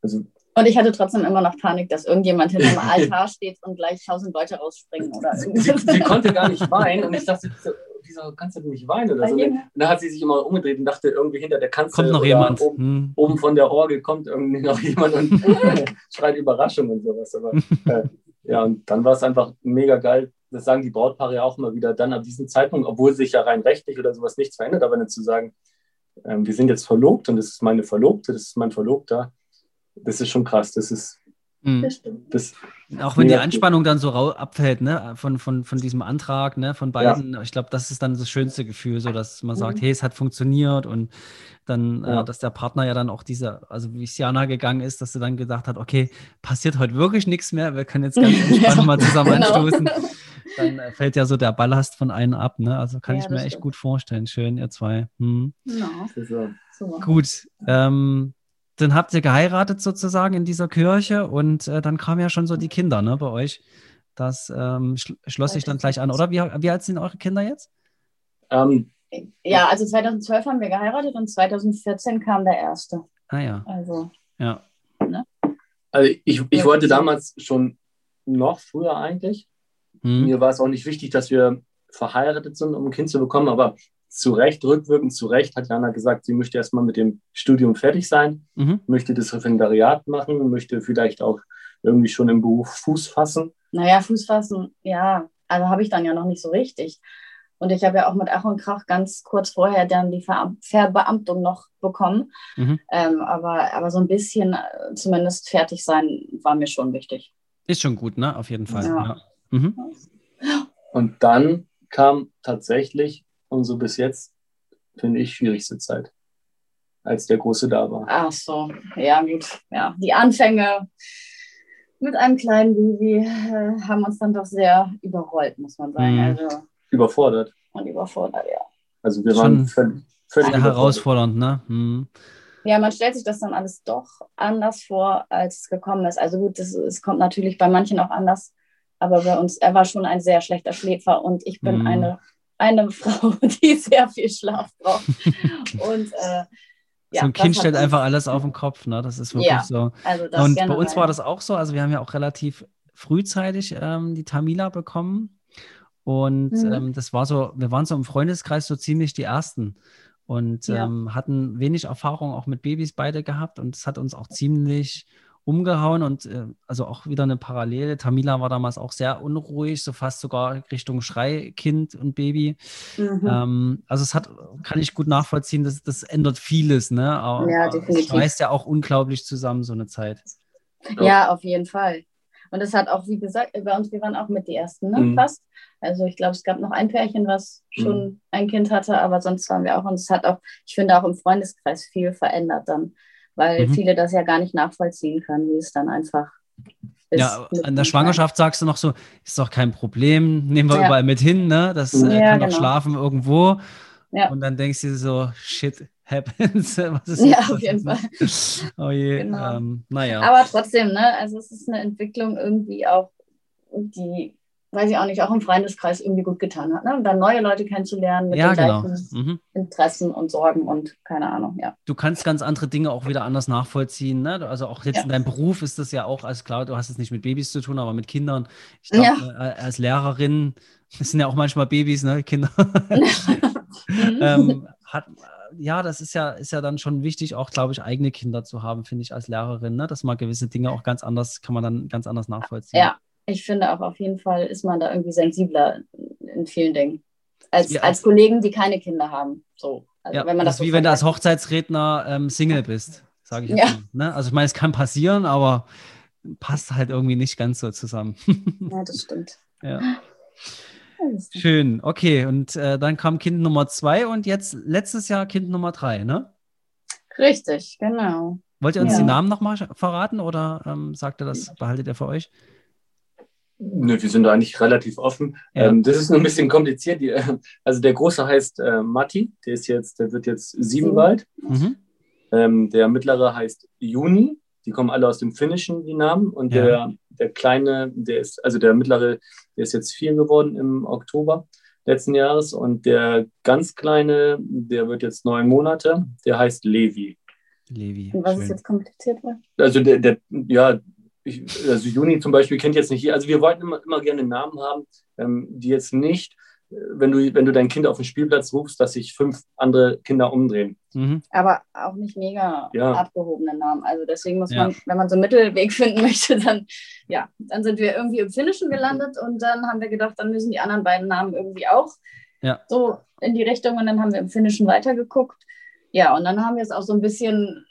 Speaker 2: also
Speaker 3: Und ich hatte trotzdem immer noch Panik, dass irgendjemand hinterm Altar steht und gleich tausend Leute rausspringen oder
Speaker 2: sie,
Speaker 3: irgendwas.
Speaker 2: sie konnte gar nicht weinen und ich dachte, wieso kannst du denn nicht weinen oder so? Und dann hat sie sich immer umgedreht und dachte, irgendwie hinter der Kanzel
Speaker 1: Kommt noch jemand.
Speaker 2: Oben,
Speaker 1: Hm.
Speaker 2: oben von der Orgel kommt irgendwie noch jemand und schreit Überraschung und sowas. Aber äh, ja, und dann war es einfach mega geil. Das sagen die Brautpaare ja auch immer wieder, dann ab diesem Zeitpunkt, obwohl sich ja rein rechtlich oder sowas nichts verändert, aber nicht zu sagen, ähm, wir sind jetzt verlobt und das ist meine Verlobte, das ist mein Verlobter, das ist schon krass. Das ist,
Speaker 1: Hm.
Speaker 3: Das stimmt.
Speaker 2: das,
Speaker 1: Auch wenn die. Anspannung dann so abfällt, ne, von, von, von diesem Antrag, ne, von beiden. Ich glaube, das ist dann das schönste Gefühl, so dass man sagt,
Speaker 3: Mhm.
Speaker 1: hey, es hat funktioniert und dann,
Speaker 2: Ja.
Speaker 1: äh, dass der Partner ja dann auch diese, also wie es Jana gegangen ist, dass sie dann gedacht hat, okay, passiert heute wirklich nichts mehr, wir können jetzt ganz entspannt
Speaker 3: Ja,
Speaker 1: mal zusammen
Speaker 3: genau.
Speaker 1: anstoßen. Dann äh, fällt ja so der Ballast von einem ab, ne? Also kann
Speaker 3: Ja,
Speaker 1: ich mir echt
Speaker 3: stimmt.
Speaker 1: gut vorstellen. Schön, ihr zwei. Hm.
Speaker 3: Ja, super.
Speaker 1: Gut, ähm, dann habt ihr geheiratet sozusagen in dieser Kirche und äh, dann kamen ja schon so die Kinder ne, bei euch. Das ähm, schl schloss sich dann gleich an, oder? Wie, wie alt sind eure Kinder jetzt?
Speaker 2: Ähm,
Speaker 3: Ja, also 2012 haben wir geheiratet und 2014 kam der erste.
Speaker 1: Ah ja,
Speaker 3: Also,
Speaker 1: ja.
Speaker 2: also ich, ich
Speaker 3: Ja,
Speaker 2: wollte damals schon noch früher eigentlich.
Speaker 1: Hm.
Speaker 2: Mir war es auch nicht wichtig, dass wir verheiratet sind, um ein Kind zu bekommen, aber zu Recht, rückwirkend zu Recht, hat Jana gesagt, sie möchte erstmal mit dem Studium fertig sein,
Speaker 1: Mhm.
Speaker 2: möchte das Referendariat machen, möchte vielleicht auch irgendwie schon im Beruf Fuß fassen.
Speaker 3: naja, Fuß fassen, ja, also habe ich dann ja noch nicht so richtig. Und ich habe ja auch mit Ach und Krach ganz kurz vorher dann die Ver Verbeamtung noch bekommen.
Speaker 1: Mhm.
Speaker 3: Ähm, aber, aber so ein bisschen äh, zumindest fertig sein war mir schon wichtig.
Speaker 1: Ist schon gut, ne? Auf jeden Fall.
Speaker 3: Ja.
Speaker 1: Ja. Mhm.
Speaker 2: Und dann kam tatsächlich unsere bis jetzt, finde ich, schwierigste Zeit, als der Große da war.
Speaker 3: Ach so, ja gut. Ja, die Anfänge mit einem kleinen Baby äh, haben uns dann doch sehr überrollt, muss man sagen.
Speaker 1: Mhm.
Speaker 3: Also,
Speaker 2: Überfordert.
Speaker 3: und überfordert, ja.
Speaker 2: Also wir waren
Speaker 1: Schon-
Speaker 2: völlig, völlig
Speaker 1: herausfordernd, ne? Hm.
Speaker 3: Ja, man stellt sich das dann alles doch anders vor, als es gekommen ist. Also gut, es, es kommt natürlich bei manchen auch anders, aber bei uns, er war schon ein sehr schlechter Schläfer und ich bin
Speaker 1: Mhm.
Speaker 3: eine, eine Frau, die sehr viel Schlaf braucht. und äh, ja,
Speaker 1: so ein Kind stellt einfach alles auf den Kopf, ne? Das ist wirklich
Speaker 3: Ja,
Speaker 1: so.
Speaker 3: Also
Speaker 1: Und bei uns war das auch so. Also wir haben ja auch relativ frühzeitig ähm, die Tamila bekommen. Und
Speaker 3: Mhm.
Speaker 1: ähm, das war so, wir waren so im Freundeskreis so ziemlich die Ersten und
Speaker 3: Ja.
Speaker 1: ähm, hatten wenig Erfahrung auch mit Babys beide gehabt. Und es hat uns auch ziemlich umgehauen und äh, also auch wieder eine Parallele. Tamila war damals auch sehr unruhig, so fast sogar Richtung Schreikind und Baby.
Speaker 3: Mhm.
Speaker 1: Ähm, also es hat, kann ich gut nachvollziehen, das, das ändert vieles, ne? Aber
Speaker 3: Ja,
Speaker 1: es
Speaker 3: definitiv.
Speaker 1: schweißt ja auch unglaublich zusammen, so eine Zeit.
Speaker 3: Ja, auf jeden Fall. Und es hat auch, wie gesagt, bei uns, wir waren auch mit die Ersten, ne?
Speaker 2: Mhm.
Speaker 3: Fast. Also ich glaube, es gab noch ein Pärchen, was schon ein Kind hatte, aber sonst waren wir auch. Und es hat auch, ich finde, auch im Freundeskreis viel verändert dann, weil
Speaker 1: Mhm.
Speaker 3: viele das ja gar nicht nachvollziehen können, wie es dann einfach ist.
Speaker 1: Ja, an der Schwangerschaft sagst du noch so, ist doch kein Problem, nehmen wir
Speaker 3: Ja.
Speaker 1: überall mit hin, ne? Das äh,
Speaker 3: Ja,
Speaker 1: kann doch
Speaker 3: genau.
Speaker 1: schlafen irgendwo.
Speaker 3: Ja.
Speaker 1: Und dann denkst du so, shit happens. Was ist
Speaker 3: Ja, auf jeden
Speaker 1: passiert? Oh je,
Speaker 3: Genau.
Speaker 1: ähm, naja.
Speaker 3: Aber trotzdem, ne? Also es ist eine Entwicklung irgendwie auch, die, weiß ich auch nicht, auch im Freundeskreis irgendwie gut getan hat. Ne? Und dann neue Leute kennenzulernen mit
Speaker 1: ja,
Speaker 3: den
Speaker 1: genau.
Speaker 3: gleichen
Speaker 1: Mhm.
Speaker 3: Interessen und Sorgen und keine Ahnung, ja.
Speaker 1: Du kannst ganz andere Dinge auch wieder anders nachvollziehen. Ne? Also auch jetzt
Speaker 3: Ja.
Speaker 1: in deinem Beruf ist das ja auch, also klar, du hast es nicht mit Babys zu tun, aber mit Kindern. Ich glaube,
Speaker 3: Ja.
Speaker 1: äh, als Lehrerin, das sind ja auch manchmal Babys, ne, Kinder.
Speaker 3: Mhm.
Speaker 1: ähm, hat, ja, das ist ja, ist ja dann schon wichtig, auch, glaube ich, eigene Kinder zu haben, finde ich, als Lehrerin, ne? dass man gewisse Dinge auch ganz anders, kann man dann ganz anders nachvollziehen.
Speaker 3: Ja, ich finde auch auf jeden Fall ist man da irgendwie sensibler in vielen Dingen. Als,
Speaker 1: Ja.
Speaker 3: als Kollegen, die keine Kinder haben. So. Also
Speaker 1: ja
Speaker 3: wenn man
Speaker 1: das
Speaker 3: das,
Speaker 1: ist
Speaker 3: so
Speaker 1: wie wenn du als. Hochzeitsredner ähm, Single bist, sage ich jetzt
Speaker 3: Ja.
Speaker 1: mal. Ne? Also ich meine, es kann passieren, aber passt halt irgendwie nicht ganz so zusammen.
Speaker 3: Ja, das stimmt.
Speaker 1: ja. Schön, okay. Und äh, dann kam Kind Nummer zwei und jetzt letztes Jahr Kind Nummer drei, ne?
Speaker 3: Richtig, genau.
Speaker 1: Wollt ihr uns
Speaker 3: Ja.
Speaker 1: die Namen nochmal verraten oder ähm, sagt ihr das, behaltet ihr für euch?
Speaker 2: Nö, wir sind da eigentlich relativ offen.
Speaker 1: Ja.
Speaker 2: Ähm, das ist nur ein bisschen kompliziert. Die, also der Große heißt äh, Matti, der ist jetzt, der wird jetzt sieben
Speaker 3: Sieben.
Speaker 2: bald.
Speaker 1: Mhm.
Speaker 2: Ähm, der mittlere heißt Juni. Die kommen alle aus dem Finnischen, die Namen. Und
Speaker 1: Ja.
Speaker 2: der, der kleine, der ist, also der mittlere, der ist jetzt vier geworden im Oktober letzten Jahres. Und der ganz kleine, der wird jetzt neun Monate. Der heißt Levi.
Speaker 1: Levi.
Speaker 3: Und was ist jetzt kompliziert? war?
Speaker 2: Also der, der ja, ich, also Juni zum Beispiel kennt jetzt nicht hier. Also wir wollten immer, immer gerne Namen haben, ähm, die jetzt nicht, äh, wenn du, wenn du dein Kind auf den Spielplatz rufst, dass sich fünf andere Kinder umdrehen.
Speaker 1: Mhm.
Speaker 3: Aber auch nicht mega
Speaker 2: Ja.
Speaker 3: abgehobene Namen. Also deswegen muss
Speaker 1: Ja.
Speaker 3: man, wenn man so einen Mittelweg finden möchte, dann, ja, dann sind wir irgendwie im Finnischen gelandet und dann haben wir gedacht, dann müssen die anderen beiden Namen irgendwie auch
Speaker 1: Ja.
Speaker 3: so in die Richtung und dann haben wir im Finnischen weitergeguckt. Ja, und dann haben wir es auch so ein bisschen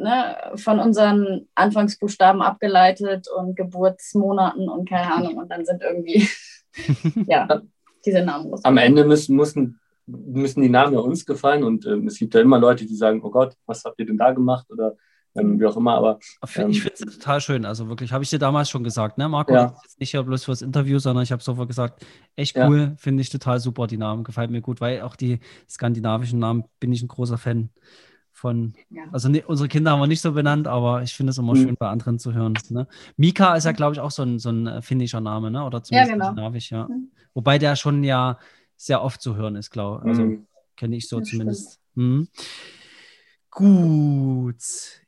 Speaker 3: ne, von unseren Anfangsbuchstaben abgeleitet und Geburtsmonaten und keine Ahnung und dann sind irgendwie, ja, diese Namen.
Speaker 2: Am Ende müssen, müssen, müssen die Namen ja uns gefallen und ähm, es gibt ja immer Leute, die sagen, oh Gott, was habt ihr denn da gemacht oder ähm, wie auch immer. Aber
Speaker 1: Ich
Speaker 2: Ähm,
Speaker 1: finde es total schön. Also wirklich, habe ich dir damals schon gesagt, ne, Marco?
Speaker 2: Ja.
Speaker 1: Jetzt nicht ja bloß fürs Interview, sondern ich habe sofort gesagt, echt
Speaker 2: Ja.
Speaker 1: cool, finde ich total super, die Namen. Gefällt mir gut, weil auch die skandinavischen Namen bin ich ein großer Fan von.
Speaker 3: Ja.
Speaker 1: Also ne, unsere Kinder haben wir nicht so benannt, aber ich finde es immer
Speaker 2: Mhm.
Speaker 1: schön bei anderen zu hören. Ne? Mika ist ja, glaube ich, auch so ein, so ein äh, finnischer Name, ne? Oder zumindest
Speaker 3: genau.
Speaker 1: skandinavisch, ja.
Speaker 3: Mhm.
Speaker 1: Wobei der schon ja sehr oft zu hören ist, glaube ich. Also
Speaker 2: ähm,
Speaker 1: kenne ich so
Speaker 3: Das
Speaker 1: zumindest. Mhm. Gut,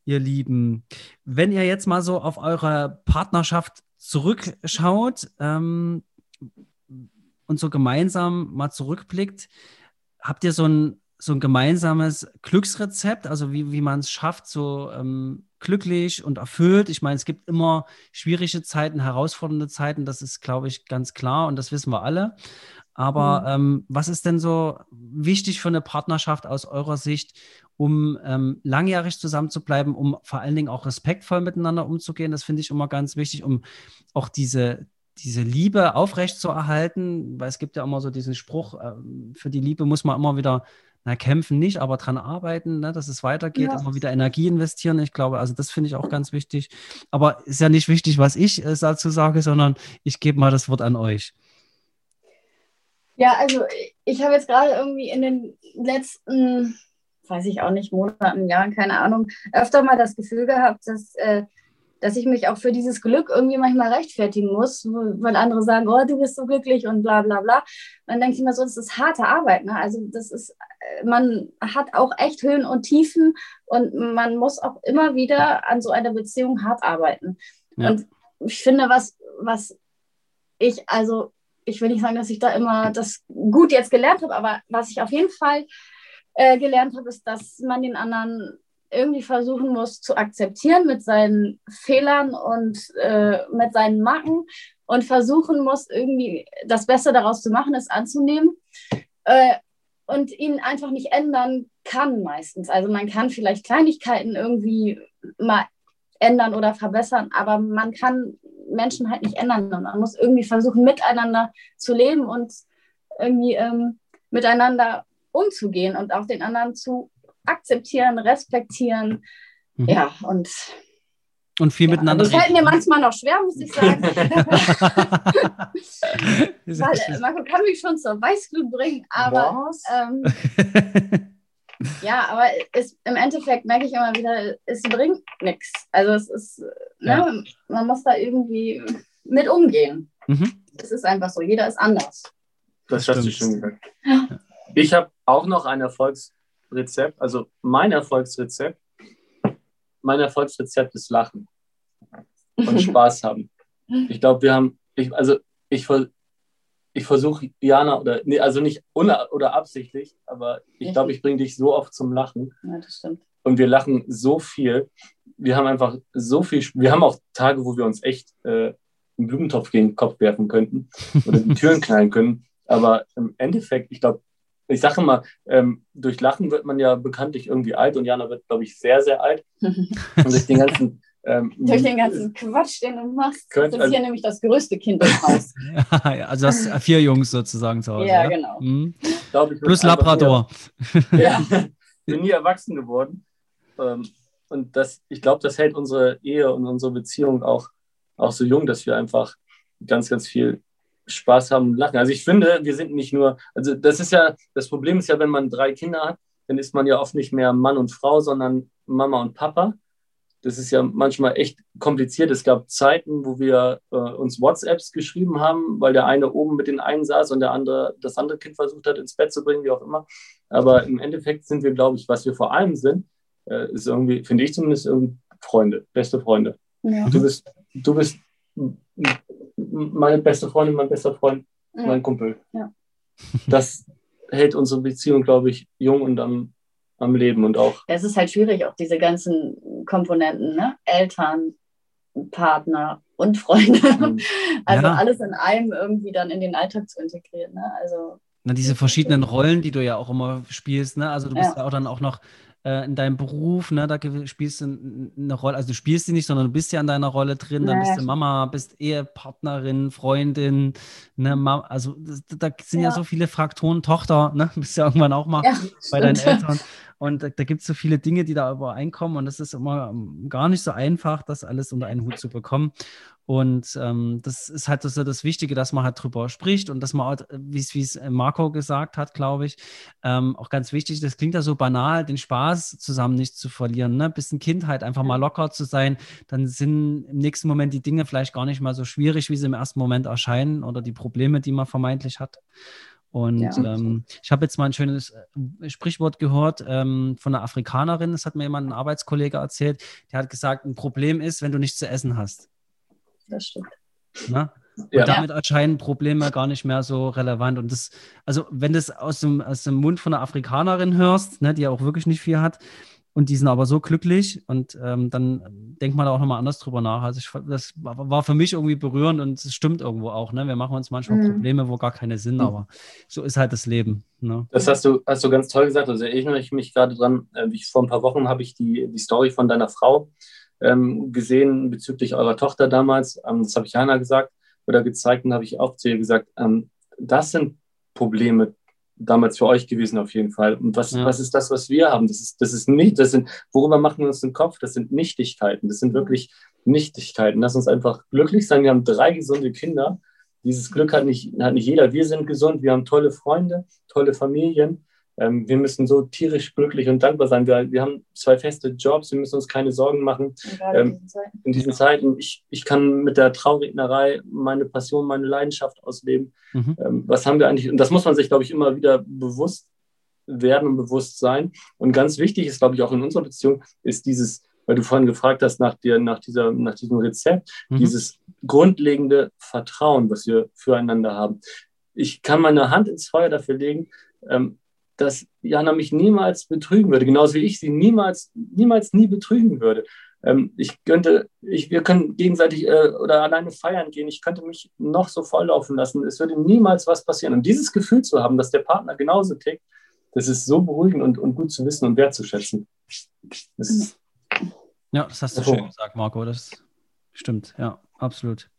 Speaker 1: ihr Lieben. Wenn ihr jetzt mal so auf eure Partnerschaft zurückschaut ähm, und so gemeinsam mal zurückblickt, habt ihr so ein, so ein gemeinsames Glücksrezept, also wie, wie man es schafft, so ähm, glücklich und erfüllt? Ich meine, es gibt immer schwierige Zeiten, herausfordernde Zeiten, das ist, glaube ich, ganz klar und das wissen wir alle. Aber ähm, was ist denn so wichtig für eine Partnerschaft aus eurer Sicht, um ähm, langjährig zusammen zu bleiben, um vor allen Dingen auch respektvoll miteinander umzugehen? Das finde ich immer ganz wichtig, um auch diese, diese Liebe aufrechtzuerhalten, weil es gibt ja immer so diesen Spruch, ähm, für die Liebe muss man immer wieder na, kämpfen nicht, aber dran arbeiten, ne, dass es weitergeht,
Speaker 3: Ja.
Speaker 1: immer wieder Energie investieren. Ich glaube, also das finde ich auch ganz wichtig. Aber ist ja nicht wichtig, was ich äh, dazu sage, sondern ich gebe mal das Wort an euch.
Speaker 3: Ja, also ich habe jetzt gerade irgendwie in den letzten weiß ich auch nicht, Monaten, Jahren, keine Ahnung, öfter mal das Gefühl gehabt, dass, äh, dass ich mich auch für dieses Glück irgendwie manchmal rechtfertigen muss, weil andere sagen, oh, du bist so glücklich und bla bla bla. Und dann denke ich mir so, das ist harte Arbeit. Ne? Also das ist, äh, man hat auch echt Höhen und Tiefen und man muss auch immer wieder an so einer Beziehung hart arbeiten. Ja. Und ich finde, was, was ich, also ich will nicht sagen, dass ich da immer das gut jetzt gelernt habe, aber was ich auf jeden Fall äh, gelernt habe, ist, dass man den anderen irgendwie versuchen muss zu akzeptieren mit seinen Fehlern und äh, mit seinen Macken und versuchen muss, irgendwie das Beste daraus zu machen, es anzunehmen äh, und ihn einfach nicht ändern kann meistens. Also man kann vielleicht Kleinigkeiten irgendwie mal ändern oder verbessern, aber man kann Menschen halt nicht ändern und man muss irgendwie versuchen, miteinander zu leben und irgendwie ähm, miteinander umzugehen und auch den anderen zu akzeptieren, respektieren. Mhm. Ja, und.
Speaker 1: Und viel ja, miteinander.
Speaker 3: Das fällt mir manchmal noch schwer, muss ich sagen. Weil Marco kann mich schon zur Weißglut bringen, aber. Ähm, ja, aber es, im Endeffekt merke ich immer wieder, es bringt nichts. Also es ist, ne, ja. man muss da irgendwie mit umgehen. Mhm. Es ist einfach so, jeder ist anders.
Speaker 2: Das hast du schon gesagt. Ja. Ich habe auch noch ein Erfolgsrezept, also mein Erfolgsrezept. Mein Erfolgsrezept ist Lachen und Spaß haben. Ich glaube, wir haben, ich, also ich, ich versuche Jana, oder, nee, also nicht oder absichtlich, aber ich glaube, ich bringe dich so oft zum Lachen.
Speaker 3: Ja, das stimmt.
Speaker 2: Und wir lachen so viel. Wir haben einfach so viel, wir haben auch Tage, wo wir uns echt äh, einen Blumentopf gegen den Kopf werfen könnten oder die Türen knallen können. Aber im Endeffekt, ich glaube, ich sage mal, ähm, durch Lachen wird man ja bekanntlich irgendwie alt und Jana wird, glaube ich, sehr, sehr alt. und durch den ganzen.
Speaker 3: Ähm, durch den ganzen Quatsch, den du machst. Könnt, das ist also, hier nämlich das größte Kind im Haus.
Speaker 1: also das vier Jungs sozusagen zu Hause.
Speaker 3: Ja, ja? genau.
Speaker 1: Mhm. Ich, Plus Labrador.
Speaker 2: ja, bin nie erwachsen geworden. Ähm, und das, ich glaube, das hält unsere Ehe und unsere Beziehung auch, auch so jung, dass wir einfach ganz, ganz viel Spaß haben und lachen. Also ich finde, wir sind nicht nur, also das ist ja, das Problem ist ja, wenn man drei Kinder hat, dann ist man ja oft nicht mehr Mann und Frau, sondern Mama und Papa. Das ist ja manchmal echt kompliziert. Es gab Zeiten, wo wir äh, uns WhatsApps geschrieben haben, weil der eine oben mit den einen saß und der andere das andere Kind versucht hat, ins Bett zu bringen, wie auch immer. Aber im Endeffekt sind wir, glaube ich, was wir vor allem sind, äh, ist irgendwie, finde ich zumindest, irgendwie Freunde, beste Freunde. Ja. Du bist, du bist meine beste Freundin, mein bester Freund, ja. mein Kumpel.
Speaker 3: Ja.
Speaker 2: Das hält unsere Beziehung, glaube ich, jung und am, am Leben und auch.
Speaker 3: Es ist halt schwierig, auch diese ganzen Komponenten, ne? Eltern, Partner und Freunde. Mhm. Also ja. alles in einem irgendwie dann in den Alltag zu integrieren. Ne? Also
Speaker 1: Na, diese verschiedenen Rollen, die du ja auch immer spielst, ne? Also du bist ja, ja auch dann auch noch äh, in deinem Beruf, ne, da spielst du eine Rolle, also du spielst sie nicht, sondern du bist ja in deiner Rolle drin, dann bist du Mama, bist Ehepartnerin, Freundin, ne, Mama, also das, da sind ja. ja. so viele Fraktoren, Tochter, ne, bist ja irgendwann auch mal bei deinen Eltern. Und da, da gibt es so viele Dinge, die da übereinkommen und das ist immer ähm, gar nicht so einfach, das alles unter einen Hut zu bekommen. Und ähm, das ist halt so das Wichtige, dass man halt drüber spricht und dass man, halt, wie es Marco gesagt hat, glaube ich, ähm, auch ganz wichtig, das klingt ja so banal, den Spaß zusammen nicht zu verlieren, ne? bisschen Kindheit, einfach mal locker zu sein, dann sind im nächsten Moment die Dinge vielleicht gar nicht mal so schwierig, wie sie im ersten Moment erscheinen oder die Probleme, die man vermeintlich hat. Und ja. ähm, ich habe jetzt mal ein schönes äh, Sprichwort gehört ähm, von einer Afrikanerin, das hat mir jemand, ein Arbeitskollege erzählt, der hat gesagt, ein Problem ist, wenn du nichts zu essen hast
Speaker 3: das stimmt.
Speaker 1: Na? Und ja. damit erscheinen Probleme gar nicht mehr so relevant. Und das, also wenn du es aus dem, aus dem Mund von einer Afrikanerin hörst, ne, die ja auch wirklich nicht viel hat, und die sind aber so glücklich und ähm, dann denkt man da auch nochmal anders drüber nach. Also ich, das war für mich irgendwie berührend und es stimmt irgendwo auch. Ne? Wir machen uns manchmal mhm. Probleme, wo gar keine sind, mhm. aber so ist halt das Leben. Ne?
Speaker 2: Das hast du, hast du ganz toll gesagt. Also erinnere ich mich gerade dran, äh, wie ich vor ein paar Wochen habe ich die, die Story von deiner Frau ähm, gesehen bezüglich eurer Tochter damals. Ähm, das habe ich Jana gesagt oder gezeigt und habe ich auch zu ihr gesagt, ähm, das sind Probleme damals für euch gewesen auf jeden Fall. Und was, ja. was ist das, was wir haben? Das ist, das ist nicht, das sind, worüber machen wir uns den Kopf? Das sind Nichtigkeiten. Das sind wirklich Nichtigkeiten. Lass uns einfach glücklich sein. Wir haben drei gesunde Kinder. Dieses Glück hat nicht, hat nicht jeder. Wir sind gesund. Wir haben tolle Freunde, tolle Familien. Ähm, wir müssen so tierisch glücklich und dankbar sein. Wir, wir haben zwei feste Jobs, wir müssen uns keine Sorgen machen ähm, in, diesen diesen Zeiten. Ich, ich kann mit der Traurednerei meine Passion, meine Leidenschaft ausleben. Mhm. Ähm, was haben wir eigentlich? Und das muss man sich, glaube ich, immer wieder bewusst werden und bewusst sein. Und ganz wichtig ist, glaube ich, auch in unserer Beziehung, ist dieses, weil du vorhin gefragt hast nach, dir, nach, dieser, nach diesem Rezept, mhm. dieses grundlegende Vertrauen, was wir füreinander haben. Ich kann meine Hand ins Feuer dafür legen, ähm, dass Jana mich niemals betrügen würde, genauso wie ich sie niemals, niemals nie betrügen würde. Ähm, ich könnte, ich, wir können gegenseitig äh, oder alleine feiern gehen. Ich könnte mich noch so volllaufen lassen. Es würde niemals was passieren. Und dieses Gefühl zu haben, dass der Partner genauso tickt, das ist so beruhigend und, und gut zu wissen und wertzuschätzen.
Speaker 1: Das ja, das hast du schön gesagt, Marco. Das stimmt. Ja, absolut.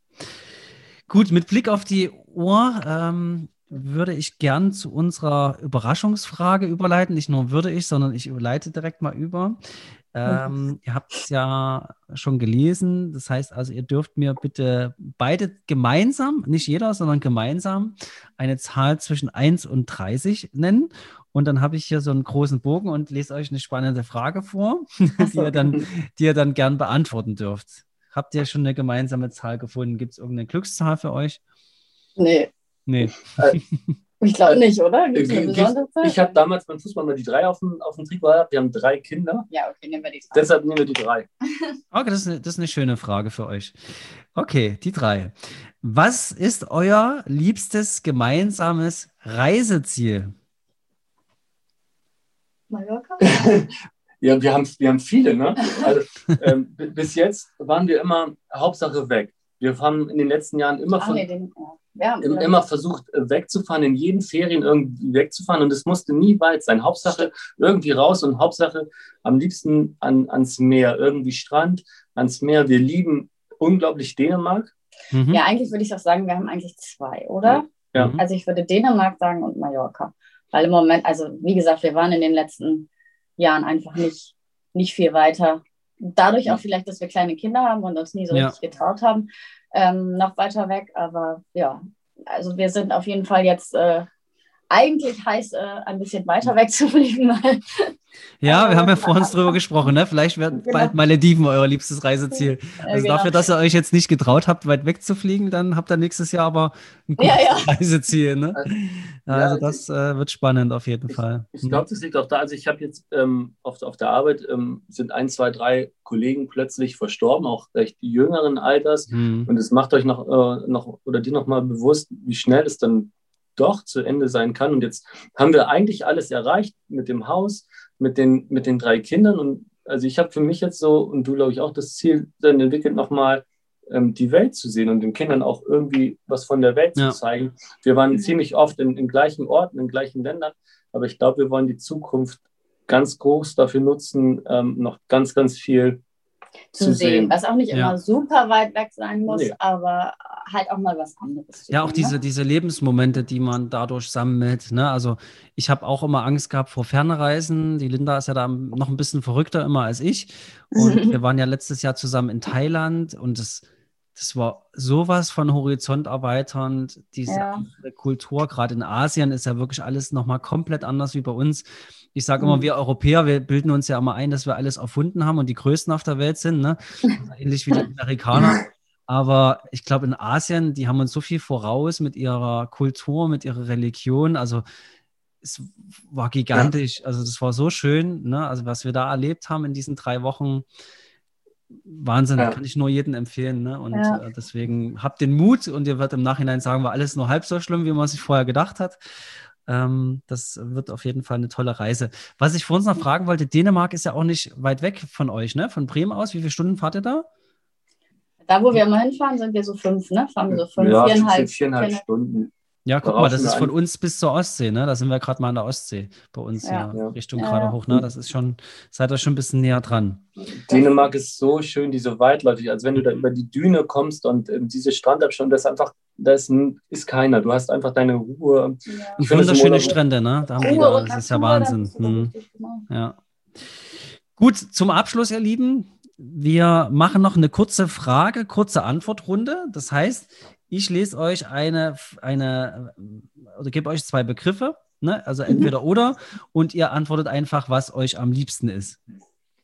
Speaker 1: Gut, mit Blick auf die Uhr ähm, würde ich gern zu unserer Überraschungsfrage überleiten. Nicht nur würde ich, sondern ich leite direkt mal über. Ähm, ihr habt es ja schon gelesen. Das heißt also, ihr dürft mir bitte beide gemeinsam, nicht jeder, sondern gemeinsam, eine Zahl zwischen 1 und 30 nennen. Und dann habe ich hier so einen großen Bogen und lese euch eine spannende Frage vor, die, ihr dann, die ihr dann gern beantworten dürft. Habt ihr schon eine gemeinsame Zahl gefunden? Gibt es irgendeine Glückszahl für euch?
Speaker 3: Nee.
Speaker 1: Nee.
Speaker 3: Äh, ich glaube nicht, oder? Gibt's eine
Speaker 2: besondere? Ich habe damals beim Fußball mal die drei auf dem, auf dem Trikot gehabt. Wir haben drei Kinder.
Speaker 3: Ja, okay, nehmen wir die drei.
Speaker 2: Deshalb nehmen wir die drei.
Speaker 1: Okay, das ist, eine, das ist eine schöne Frage für euch. Okay, die drei. Was ist euer liebstes gemeinsames Reiseziel?
Speaker 3: Mallorca?
Speaker 2: ja, wir haben, wir haben viele. Ne? Also, ähm, bis jetzt waren wir immer Hauptsache weg. Wir haben in den letzten Jahren immer, von, nee, den, ja, immer versucht, äh, wegzufahren, in jeden Ferien irgendwie wegzufahren und es musste nie weit sein. Hauptsache irgendwie raus und Hauptsache am liebsten an, ans Meer, irgendwie Strand, ans Meer. Wir lieben unglaublich Dänemark.
Speaker 3: Mhm. Ja, eigentlich würde ich auch sagen, wir haben eigentlich zwei, oder? Ja. Also ich würde Dänemark sagen und Mallorca. Weil im Moment, also wie gesagt, wir waren in den letzten Jahren einfach nicht, nicht viel weiter. Dadurch auch vielleicht, dass wir kleine Kinder haben und uns nie so ja. richtig getraut haben, ähm, noch weiter weg. Aber ja, also wir sind auf jeden Fall jetzt äh, eigentlich heiß, äh, ein bisschen weiter wegzufliegen. Weil,
Speaker 1: ja, wir haben ja vor uns drüber gesprochen, ne? Vielleicht werden genau. bald Malediven euer liebstes Reiseziel. Also genau. dafür, dass ihr euch jetzt nicht getraut habt, weit wegzufliegen, dann habt ihr nächstes Jahr aber ein gutes ja, ja. Reiseziel. Ne? Ja, also das äh, wird spannend auf jeden
Speaker 2: ich,
Speaker 1: Fall.
Speaker 2: Ich glaube, das liegt auch da. Also ich habe jetzt ähm, auf, auf der Arbeit ähm, sind ein, zwei, drei Kollegen plötzlich verstorben, auch recht jüngeren Alters. Mhm. Und es macht euch noch, äh, noch oder dir noch mal bewusst, wie schnell es dann doch zu Ende sein kann. Und jetzt haben wir eigentlich alles erreicht mit dem Haus, mit den, mit den drei Kindern. Und also ich habe für mich jetzt so, und du glaube ich auch, das Ziel dann entwickelt, nochmal ähm, die Welt zu sehen und den Kindern auch irgendwie was von der Welt ja. zu zeigen. Wir waren ziemlich oft in, in gleichen Orten, in gleichen Ländern, aber ich glaube, wir wollen die Zukunft ganz groß dafür nutzen, ähm, noch ganz, ganz viel
Speaker 3: zu, zu sehen. sehen. Was auch nicht ja. immer super weit weg sein muss, nee. aber halt auch mal was anderes.
Speaker 1: Ja, auch sehen, diese, ne? diese Lebensmomente, die man dadurch sammelt. Ne? Also ich habe auch immer Angst gehabt vor Fernreisen. Die Linda ist ja da noch ein bisschen verrückter immer als ich. Und wir waren ja letztes Jahr zusammen in Thailand und das, das war sowas von Horizont erweiternd. Diese ja. Kultur, gerade in Asien, ist ja wirklich alles nochmal komplett anders wie bei uns. Ich sage immer, mhm. wir Europäer, wir bilden uns ja immer ein, dass wir alles erfunden haben und die Größten auf der Welt sind, ne? ähnlich wie die Amerikaner. Aber ich glaube, in Asien, die haben uns so viel voraus mit ihrer Kultur, mit ihrer Religion. Also es war gigantisch. Ja. Also das war so schön. Ne? Also was wir da erlebt haben in diesen drei Wochen, Wahnsinn, ja. kann ich nur jedem empfehlen. Ne? Und ja. äh, deswegen habt den Mut und ihr werdet im Nachhinein sagen, war alles nur halb so schlimm, wie man sich vorher gedacht hat. Ähm, das wird auf jeden Fall eine tolle Reise. Was ich vor uns noch fragen wollte, Dänemark ist ja auch nicht weit weg von euch, ne? Von Bremen aus. Wie viele Stunden fahrt ihr da?
Speaker 3: Da, wo wir immer hinfahren, sind wir so fünf, ne? Fahren wir so fünf, ja, viereinhalb,
Speaker 2: viereinhalb Stunden.
Speaker 1: Ja, guck mal, das ist von uns bis zur Ostsee, ne? Da sind wir gerade mal an der Ostsee bei uns, ja, ja Richtung ja, gerade hoch, ne? Das ist schon, seid ihr schon ein bisschen näher dran.
Speaker 2: Dänemark ist so schön, diese weitläufig, als wenn du da über die Düne kommst und äh, diese Strandabstand, das ist einfach, da ist, keiner. Du hast einfach deine Ruhe.
Speaker 1: Ja. Und wunderschöne Strände, ne? Da haben die da, das ist ja Wahnsinn. Hm. Genau. Ja. Gut, zum Abschluss, ihr Lieben, wir machen noch eine kurze Frage, kurze Antwortrunde. Das heißt, ich lese euch eine, eine oder gebe euch zwei Begriffe. Ne? Also entweder oder und ihr antwortet einfach, was euch am liebsten ist.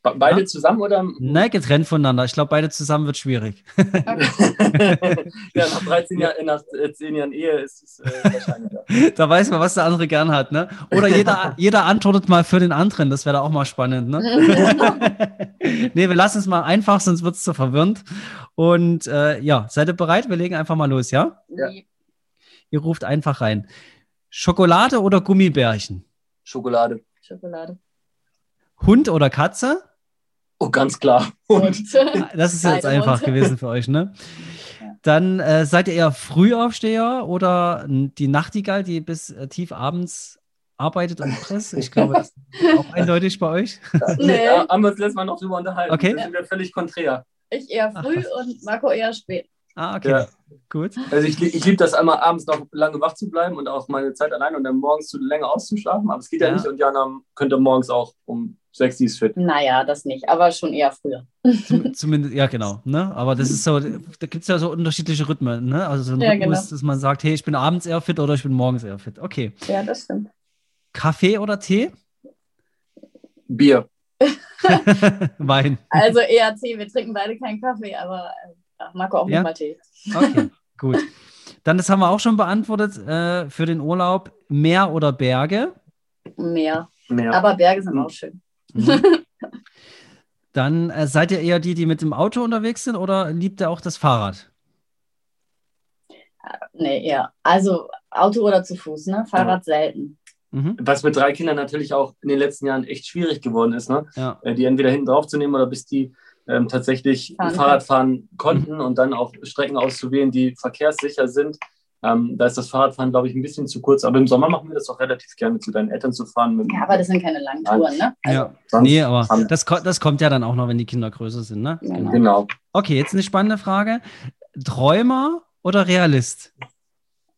Speaker 2: Be- Beide
Speaker 1: Ja.
Speaker 2: zusammen oder?
Speaker 1: Ne, getrennt voneinander. Ich glaube, beide zusammen wird schwierig.
Speaker 2: ja, nach 13 Jahren, nach äh, 10 Jahren Ehe ist es äh, wahrscheinlicher.
Speaker 1: Da weiß man, was der andere gern hat. Ne? Oder jeder, jeder antwortet mal für den anderen. Das wäre da auch mal spannend. Ne? nee, wir lassen es mal einfach, sonst wird es zu verwirrend. Und äh, ja, seid ihr bereit? Wir legen einfach mal los, ja?
Speaker 2: Ja.
Speaker 1: Ihr ruft einfach rein. Schokolade oder Gummibärchen?
Speaker 2: Schokolade.
Speaker 3: Schokolade.
Speaker 1: Hund oder Katze?
Speaker 2: Oh, ganz klar. Und
Speaker 1: Das ist jetzt einfach gewesen für euch, ne? Dann äh, seid ihr eher Frühaufsteher oder die Nachtigall, die bis äh, tief abends arbeitet und presst? Ich glaube, das ist auch eindeutig bei euch.
Speaker 2: nee. Ja, haben wir uns letztes Mal noch drüber unterhalten.
Speaker 1: Okay.
Speaker 2: Das sind wir völlig konträr.
Speaker 3: Ich eher
Speaker 1: Ach,
Speaker 3: früh
Speaker 1: was.
Speaker 3: und Marco eher spät.
Speaker 1: Ah, okay.
Speaker 2: Ja.
Speaker 1: Gut.
Speaker 2: Also ich, ich liebe das einmal abends noch lange wach zu bleiben und auch meine Zeit allein und dann morgens zu länger auszuschlafen. Aber es geht ja,
Speaker 1: Ja.
Speaker 2: nicht und Jana könnte morgens auch um die ist fit.
Speaker 3: Naja, das nicht, aber schon eher früher.
Speaker 1: Zum, zumindest, ja, genau. Ne? Aber das ist so, da gibt es ja so unterschiedliche Rhythmen. Ne? Also so ein
Speaker 3: Ja,
Speaker 1: Rhythmus,
Speaker 3: genau.
Speaker 1: dass man sagt, hey, ich bin abends eher fit oder ich bin morgens eher fit. Okay.
Speaker 3: Ja, das stimmt.
Speaker 1: Kaffee oder Tee?
Speaker 2: Bier.
Speaker 1: Wein.
Speaker 3: Also eher Tee. Wir trinken beide keinen Kaffee, aber äh, ja, Marco auch
Speaker 1: Ja.
Speaker 3: nicht mal Tee.
Speaker 1: Okay, gut. Dann, das haben wir auch schon beantwortet äh, für den Urlaub. Meer oder Berge?
Speaker 3: Mehr.
Speaker 2: Mehr.
Speaker 3: Aber Berge sind
Speaker 2: Mhm.
Speaker 3: auch schön.
Speaker 1: Mhm. Dann äh, seid ihr eher die, die mit dem Auto unterwegs sind oder liebt ihr auch das Fahrrad?
Speaker 3: Nee, eher. Also Auto oder zu Fuß, ne? Fahrrad selten.
Speaker 1: Mhm.
Speaker 2: Was mit drei Kindern natürlich auch in den letzten Jahren echt schwierig geworden ist, ne?
Speaker 1: Ja.
Speaker 2: Äh, die entweder hinten drauf zu nehmen oder bis die ähm, tatsächlich
Speaker 3: Fahren
Speaker 2: Fahrrad fahren konnten und dann auch Strecken auszuwählen, die verkehrssicher sind. Ähm, da ist das Fahrradfahren, glaube ich, ein bisschen zu kurz. Aber im Sommer machen wir das auch relativ gerne, zu deinen Eltern zu fahren. Mit,
Speaker 3: Ja, aber das sind keine langen Touren, ne? Also,
Speaker 1: ja.
Speaker 2: sonst
Speaker 1: Nee, aber das, ko- das kommt ja dann auch noch, wenn die Kinder größer sind, ne?
Speaker 3: Genau.
Speaker 2: Genau.
Speaker 1: Okay, jetzt eine spannende Frage. Träumer oder Realist?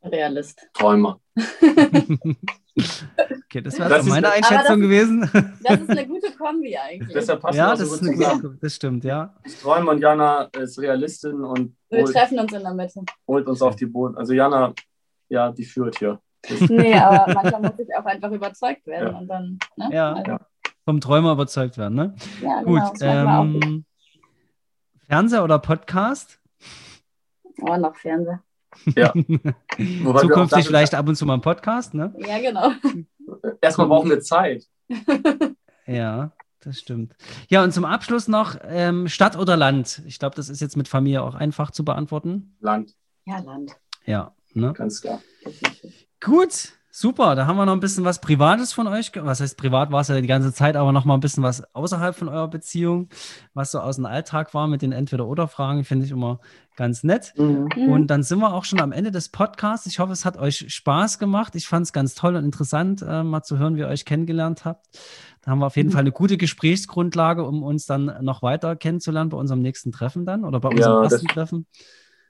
Speaker 3: Realist.
Speaker 2: Träumer.
Speaker 1: Okay, das wäre
Speaker 2: Das
Speaker 1: so
Speaker 2: ist-
Speaker 1: meine
Speaker 2: aber
Speaker 3: das-
Speaker 1: Einschätzung gewesen.
Speaker 3: Das ist eine gute Kombi eigentlich.
Speaker 2: Deshalb passt
Speaker 1: ja,
Speaker 2: auch so
Speaker 1: das ist
Speaker 2: gut
Speaker 1: eine
Speaker 2: zusammen.
Speaker 1: gute, das stimmt, ja.
Speaker 2: Träumer und Jana ist Realistin und
Speaker 3: Wir
Speaker 2: holt,
Speaker 3: treffen uns in der Mitte.
Speaker 2: holt uns auf die Boden. Also Jana, ja, die führt hier.
Speaker 3: Nee, aber manchmal muss ich auch einfach überzeugt werden
Speaker 2: Ja.
Speaker 3: und dann, ne?
Speaker 1: Ja.
Speaker 3: Also,
Speaker 1: Vom Träumer überzeugt werden, ne?
Speaker 3: ja
Speaker 1: Gut,
Speaker 3: genau. das gut.
Speaker 1: ähm, Fernseher oder Podcast?
Speaker 3: Oh, noch Fernseher.
Speaker 2: Ja.
Speaker 1: Zukünftig
Speaker 2: dafür-
Speaker 1: vielleicht ab und zu mal ein Podcast, ne?
Speaker 3: Ja, genau.
Speaker 2: Erstmal brauchen wir Zeit.
Speaker 1: Ja, das stimmt. Ja, und zum Abschluss noch ähm, Stadt oder Land? Ich glaube, das ist jetzt mit Familie auch einfach zu beantworten.
Speaker 2: Land,
Speaker 3: Ja, Land.
Speaker 1: Ja, ne?
Speaker 2: ganz klar.
Speaker 1: Gut, super. Da haben wir noch ein bisschen was Privates von euch. Was heißt privat war es ja die ganze Zeit, aber noch mal ein bisschen was außerhalb von eurer Beziehung, was so aus dem Alltag war mit den Entweder-Oder-Fragen, finde ich immer ganz nett.
Speaker 3: Mhm.
Speaker 1: Und dann sind wir auch schon am Ende des Podcasts. Ich hoffe, es hat euch Spaß gemacht. Ich fand es ganz toll und interessant, äh, mal zu hören, wie ihr euch kennengelernt habt. Da haben wir auf jeden
Speaker 2: Mhm.
Speaker 1: Fall eine gute Gesprächsgrundlage, um uns dann noch weiter kennenzulernen bei unserem nächsten Treffen dann oder bei
Speaker 2: Ja,
Speaker 1: unserem
Speaker 2: das-
Speaker 1: ersten Treffen.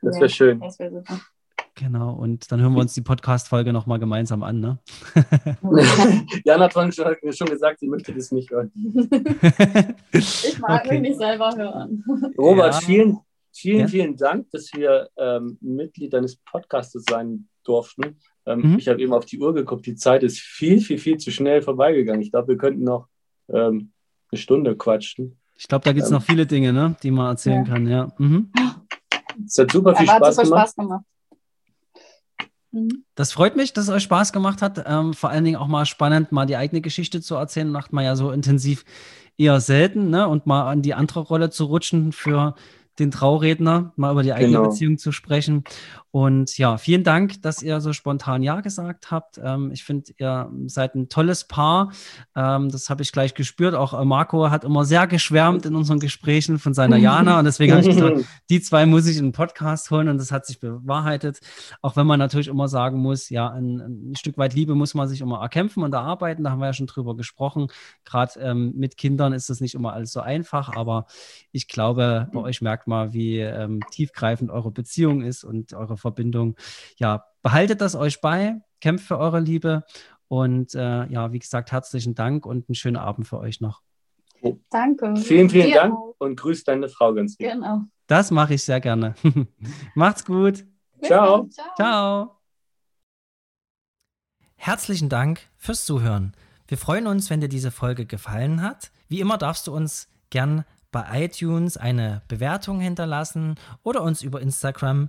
Speaker 2: Das
Speaker 3: Ja.
Speaker 2: wäre schön.
Speaker 3: Das wäre super.
Speaker 1: Genau. Und dann hören wir uns die Podcast-Folge nochmal gemeinsam an. Ne?
Speaker 2: Jana hat vorhin schon, schon gesagt, sie möchte das nicht hören.
Speaker 3: Ich mag
Speaker 1: Okay.
Speaker 3: mich nicht selber hören.
Speaker 2: Robert,
Speaker 1: Ja.
Speaker 2: vielen, vielen,
Speaker 1: Ja.
Speaker 2: vielen Dank, dass wir ähm, Mitglied deines Podcastes sein durften. Ähm,
Speaker 1: Mhm.
Speaker 2: Ich habe eben auf die Uhr geguckt. Die Zeit ist viel, viel, viel zu schnell vorbeigegangen. Ich glaube, wir könnten noch ähm, eine Stunde quatschen.
Speaker 1: Ich glaube, da gibt es
Speaker 2: Ähm.
Speaker 1: noch viele Dinge, ne, die man erzählen
Speaker 3: Ja.
Speaker 1: kann. Ja. Mhm.
Speaker 2: Es hat super viel Spaß
Speaker 3: super
Speaker 2: gemacht.
Speaker 3: Spaß gemacht. Mhm.
Speaker 1: Das freut mich, dass es euch Spaß gemacht hat. Ähm, vor allen Dingen auch mal spannend, mal die eigene Geschichte zu erzählen. Macht man ja so intensiv eher selten, ne? Und mal an die andere Rolle zu rutschen für den Trauredner, mal über die eigene
Speaker 2: Genau.
Speaker 1: Beziehung zu sprechen. Und ja, vielen Dank, dass ihr so spontan Ja gesagt habt. Ähm, ich finde, ihr seid ein tolles Paar. Ähm, das habe ich gleich gespürt. Auch äh, Marco hat immer sehr geschwärmt in unseren Gesprächen von seiner Jana. Und deswegen habe ich gesagt, die zwei muss ich in den Podcast holen und das hat sich bewahrheitet. Auch wenn man natürlich immer sagen muss, ja, ein, ein Stück weit Liebe muss man sich immer erkämpfen und erarbeiten. Da haben wir ja schon drüber gesprochen. Gerade ähm, mit Kindern ist das nicht immer alles so einfach, aber ich glaube, bei euch merkt man, wie ähm, tiefgreifend eure Beziehung ist und eure Verbindung. Ja, behaltet das euch bei, kämpft für eure Liebe und äh, ja, wie gesagt, herzlichen Dank und einen schönen Abend für euch noch.
Speaker 3: Danke.
Speaker 2: Vielen, vielen
Speaker 3: Dir
Speaker 2: Dank
Speaker 3: auch.
Speaker 2: und grüß deine Frau ganz lieb.
Speaker 3: Genau.
Speaker 1: Das mache ich sehr gerne. Macht's gut.
Speaker 2: Ciao.
Speaker 3: dann.
Speaker 1: Ciao. herzlichen Dank fürs Zuhören. Wir freuen uns, wenn dir diese Folge gefallen hat. Wie immer darfst du uns gern bei iTunes eine Bewertung hinterlassen oder uns über Instagram